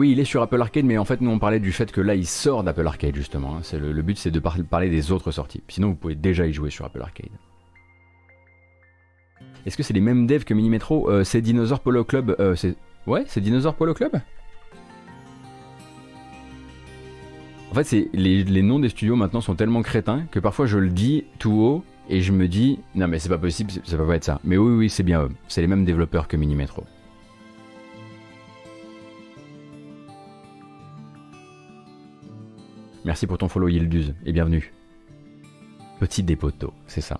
oui, il est sur Apple Arcade, mais en fait, nous on parlait du fait que là, il sort d'Apple Arcade justement. Hein. Le, but, c'est de parler des autres sorties. Sinon, vous pouvez déjà y jouer sur Apple Arcade. Est-ce que c'est les mêmes devs que Mini Metro? Euh, C'est Dinosaur Polo Club. Euh, ouais, c'est Dinosaur Polo Club? En fait, c'est les, noms des studios maintenant sont tellement crétins que parfois je le dis tout haut et je me dis non mais c'est pas possible, ça va pas être ça. Mais oui oui c'est bien eux. C'est les mêmes développeurs que Mini Merci pour ton follow Yilduz et bienvenue. Petit dépoteau, c'est ça.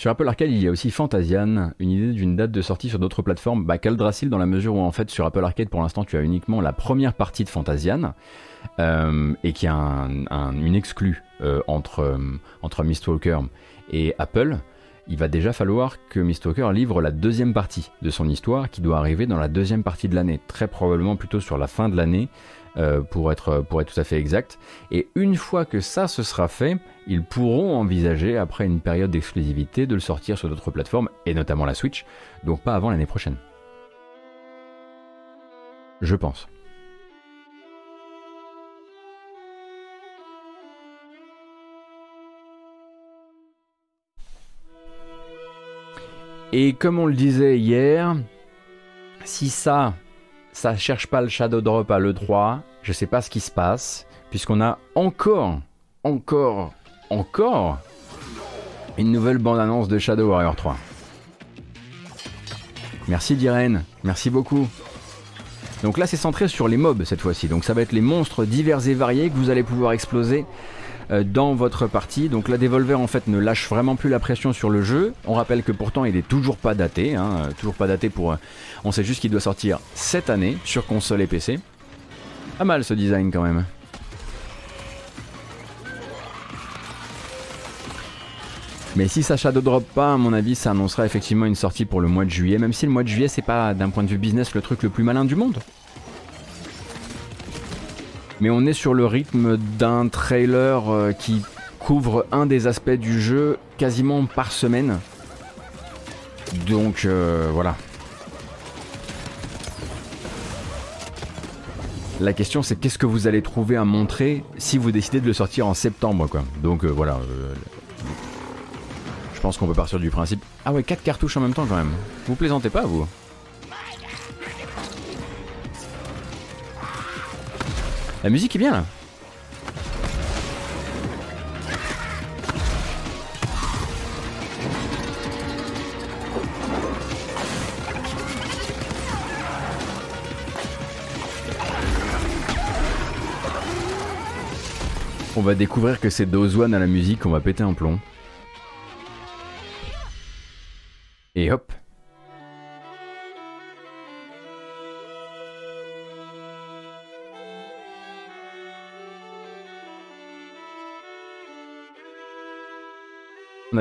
Sur Apple Arcade, il y a aussi Fantasian, une idée d'une date de sortie sur d'autres plateformes. Bah, Caldrassil, dans la mesure où en fait sur Apple Arcade, pour l'instant, tu as uniquement la première partie de Fantasian euh, et qui a une exclue euh, entre, euh, entre Mistwalker et Apple il va déjà falloir que Mistwalker livre la deuxième partie de son histoire qui doit arriver dans la deuxième partie de l'année, très probablement plutôt sur la fin de l'année euh, pour, être, pour être tout à fait exact. Et une fois que ça se sera fait, ils pourront envisager, après une période d'exclusivité, de le sortir sur d'autres plateformes, et notamment la Switch, donc pas avant l'année prochaine. Je pense. Et comme on le disait hier, si ça, ça cherche pas le Shadow Drop à l'E3, je sais pas ce qui se passe, puisqu'on a encore, encore, encore une nouvelle bande-annonce de Shadow Warrior 3. Merci Diren, merci beaucoup. Donc là c'est centré sur les mobs cette fois-ci, donc ça va être les monstres divers et variés que vous allez pouvoir exploser dans votre partie. Donc la Devolver en fait ne lâche vraiment plus la pression sur le jeu. On rappelle que pourtant il est toujours pas daté, hein, euh, toujours pas daté pour. Euh, on sait juste qu'il doit sortir cette année sur console et PC. Pas mal ce design quand même. Mais si ça shadow drop pas, à mon avis, ça annoncera effectivement une sortie pour le mois de juillet, même si le mois de juillet, c'est pas d'un point de vue business le truc le plus malin du monde mais on est sur le rythme d'un trailer euh, qui couvre un des aspects du jeu quasiment par semaine. Donc euh, voilà. La question c'est qu'est-ce que vous allez trouver à montrer si vous décidez de le sortir en septembre quoi. Donc euh, voilà. je pense qu'on peut partir du principe. Ah ouais, 4 cartouches en même temps quand même. Vous plaisantez pas vous? La musique est bien là. On va découvrir que c'est Dozwan à la musique, on va péter un plomb. Et hop,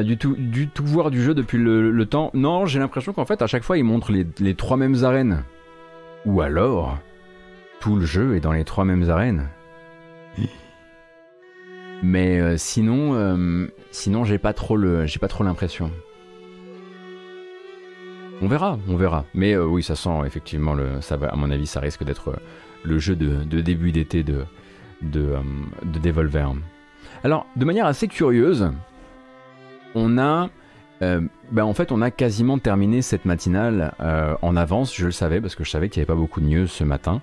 du tout, du tout voir du jeu depuis le, temps. Non, j'ai l'impression qu'en fait, à chaque fois, ils montrent les, trois mêmes arènes. Ou alors, tout le jeu est dans les trois mêmes arènes. Mais euh, sinon, euh, sinon, j'ai pas trop l'impression. On verra, on verra. Mais euh, oui, ça sent effectivement le, ça à mon avis, ça risque d'être le jeu de, début d'été de Devolver. Alors, de manière assez curieuse, on a euh, ben en fait, on a quasiment terminé cette matinale euh, en avance. Je le savais parce que je savais qu'il n'y avait pas beaucoup de news ce matin.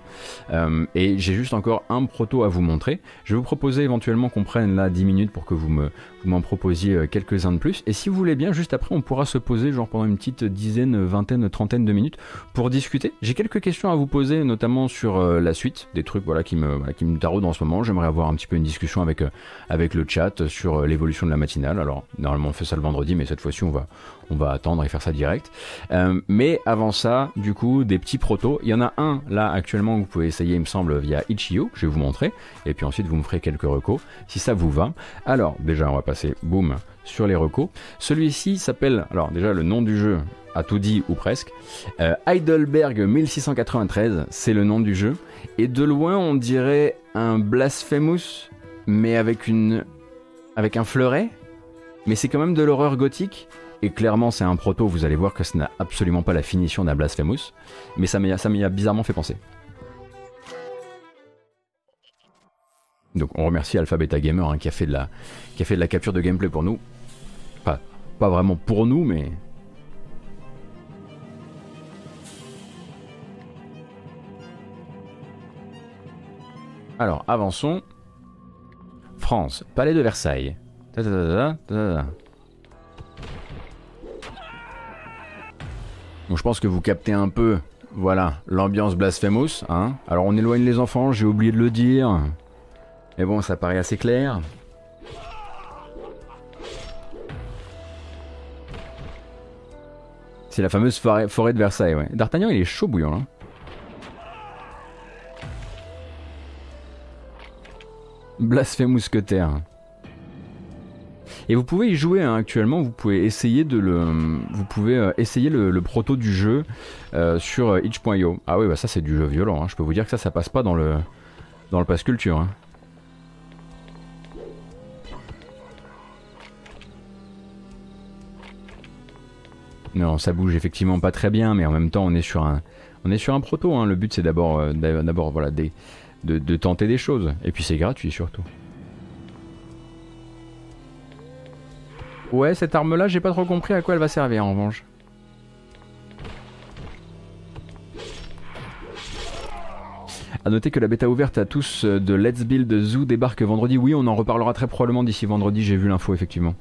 Euh, et j'ai juste encore un proto à vous montrer. Je vais vous proposer éventuellement qu'on prenne là 10 minutes pour que vous me vous m'en proposiez quelques-uns de plus. Et si vous voulez bien, juste après, on pourra se poser genre pendant une petite dizaine, vingtaine, trentaine de minutes pour discuter. J'ai quelques questions à vous poser, notamment sur la suite, des trucs voilà qui me qui me taraudent en ce moment. J'aimerais avoir un petit peu une discussion avec avec le chat sur l'évolution de la matinale. Alors normalement on fait ça le vendredi, mais cette fois-ci on va, on va attendre et faire ça direct. Euh, mais avant ça, du coup, des petits protos. Il y en a un là actuellement que vous pouvez essayer, il me semble, via Itch.io. Je vais vous montrer. Et puis ensuite, vous me ferez quelques recos si ça vous va. Alors, déjà, on va passer, boum, sur les recos. Celui-ci s'appelle, alors déjà, le nom du jeu a tout dit ou presque. Euh, Heidelberg 1693, c'est le nom du jeu. Et de loin, on dirait un Blasphemous, mais avec une, avec un fleuret. Mais c'est quand même de l'horreur gothique. Et clairement, c'est un proto, vous allez voir que ce n'a absolument pas la finition d'un Blasphemous, mais ça m'y a, bizarrement fait penser. Donc on remercie Alpha Beta Gamer hein, qui, a fait de la, capture de gameplay pour nous. Pas, pas vraiment pour nous, mais... Alors, avançons. France, Palais de Versailles. Donc je pense que vous captez un peu, voilà, l'ambiance Blasphemous. Hein Alors on éloigne les enfants, j'ai oublié de le dire. Mais bon, ça paraît assez clair. C'est la fameuse forêt, de Versailles, ouais. D'Artagnan, il est chaud bouillant, là. Hein. Blasphemous terre. Et vous pouvez y jouer hein, actuellement, vous pouvez essayer de le, vous euh, essayer le, proto du jeu euh, sur euh, itch.io. Ah oui, bah ça c'est du jeu violent. Hein. Je peux vous dire que ça, ça passe pas dans le, dans le pass culture. Hein. Non, ça bouge effectivement pas très bien, mais en même temps, on est sur un, on est sur proto. Le but, c'est d'abord, de, de tenter des choses. Et puis, c'est gratuit surtout. Ouais, cette arme-là, j'ai pas trop compris à quoi elle va servir en revanche. A noter que la bêta ouverte à tous de Let's Build Zoo débarque vendredi. Oui, on en reparlera très probablement d'ici vendredi, j'ai vu l'info effectivement.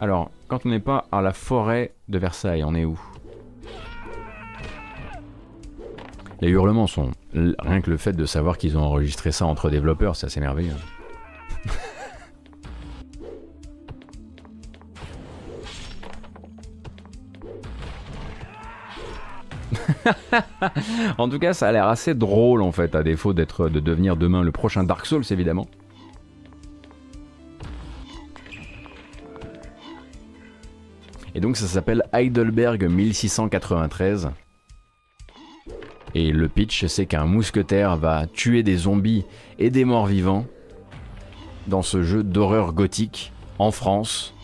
Alors, quand on n'est pas à la forêt de Versailles, on est où? Les hurlements sont... Rien que le fait de savoir qu'ils ont enregistré ça entre développeurs, c'est assez merveilleux. <laughs> <laughs> en tout cas, ça a l'air assez drôle en fait, à défaut d'être de devenir demain le prochain Dark Souls évidemment. Et donc ça s'appelle Heidelberg 1693. Et le pitch, c'est qu'un mousquetaire va tuer des zombies et des morts vivants dans ce jeu d'horreur gothique en France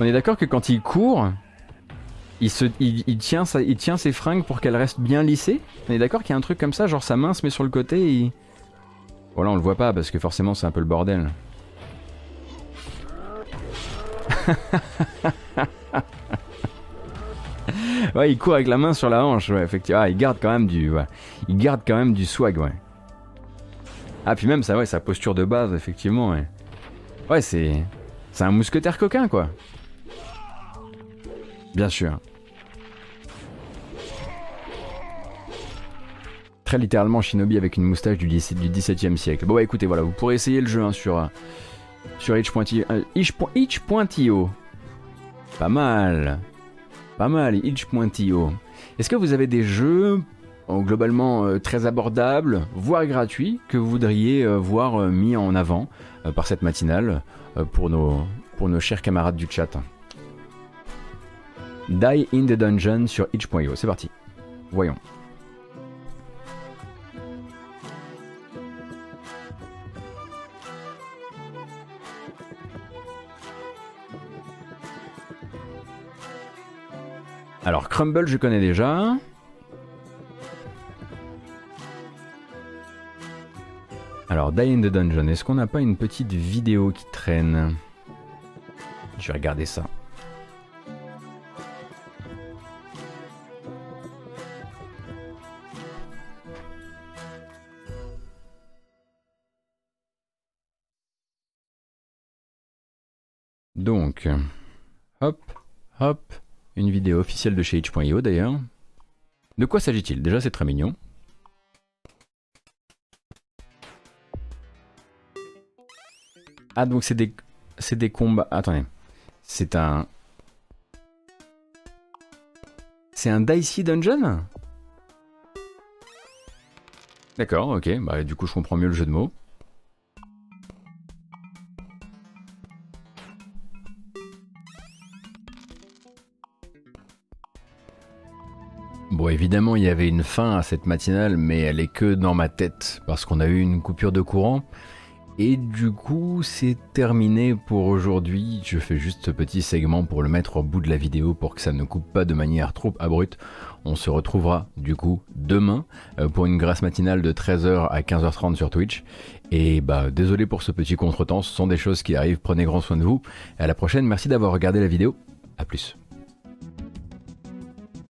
On est d'accord que quand il court, il, il, tient il ses fringues pour qu'elles restent bien lissées On est d'accord qu'il y a un truc comme ça, genre sa main se met sur le côté et... Voilà, on le voit pas parce que forcément c'est un peu le bordel. <laughs> ouais, il court avec la main sur la hanche, ouais, effectivement. Ah, il garde quand même du, il garde quand même du swag, ouais. Ah, puis même ça, ouais, sa posture de base, effectivement, ouais. Ouais, c'est, c'est un mousquetaire coquin, quoi. Bien sûr. Très littéralement Shinobi avec une moustache du, 17, du 17e siècle. Bon bah écoutez, voilà, vous pourrez essayer le jeu hein, sur, euh, sur itch.io. Euh, Pas mal. Pas mal, itch.io. Est-ce que vous avez des jeux euh, globalement très abordables, voire gratuits, que vous voudriez voir mis en avant par cette matinale pour nos chers camarades du chat? Die in the Dungeon sur itch.io. C'est parti. Voyons. Alors Crumble je connais déjà. Alors Die in the Dungeon, est-ce qu'on n'a pas une petite vidéo qui traîne? Je vais regarder ça. Donc, hop, hop, une vidéo officielle de chez H.io d'ailleurs. De quoi s'agit-il? Déjà, c'est très mignon. Ah, donc c'est des, c'est des combats. Attendez, c'est un. C'est un Dicey Dungeon? D'accord, ok, bah du coup je comprends mieux le jeu de mots. Bon, évidemment, il y avait une fin à cette matinale, mais elle est que dans ma tête, parce qu'on a eu une coupure de courant. Et du coup, c'est terminé pour aujourd'hui. Je fais juste ce petit segment pour le mettre au bout de la vidéo pour que ça ne coupe pas de manière trop abrupte. On se retrouvera du coup demain euh, pour une grâce matinale de 13h à 15h30 sur Twitch. Et bah désolé pour ce petit contretemps, ce sont des choses qui arrivent, prenez grand soin de vous. À la prochaine, merci d'avoir regardé la vidéo. A plus.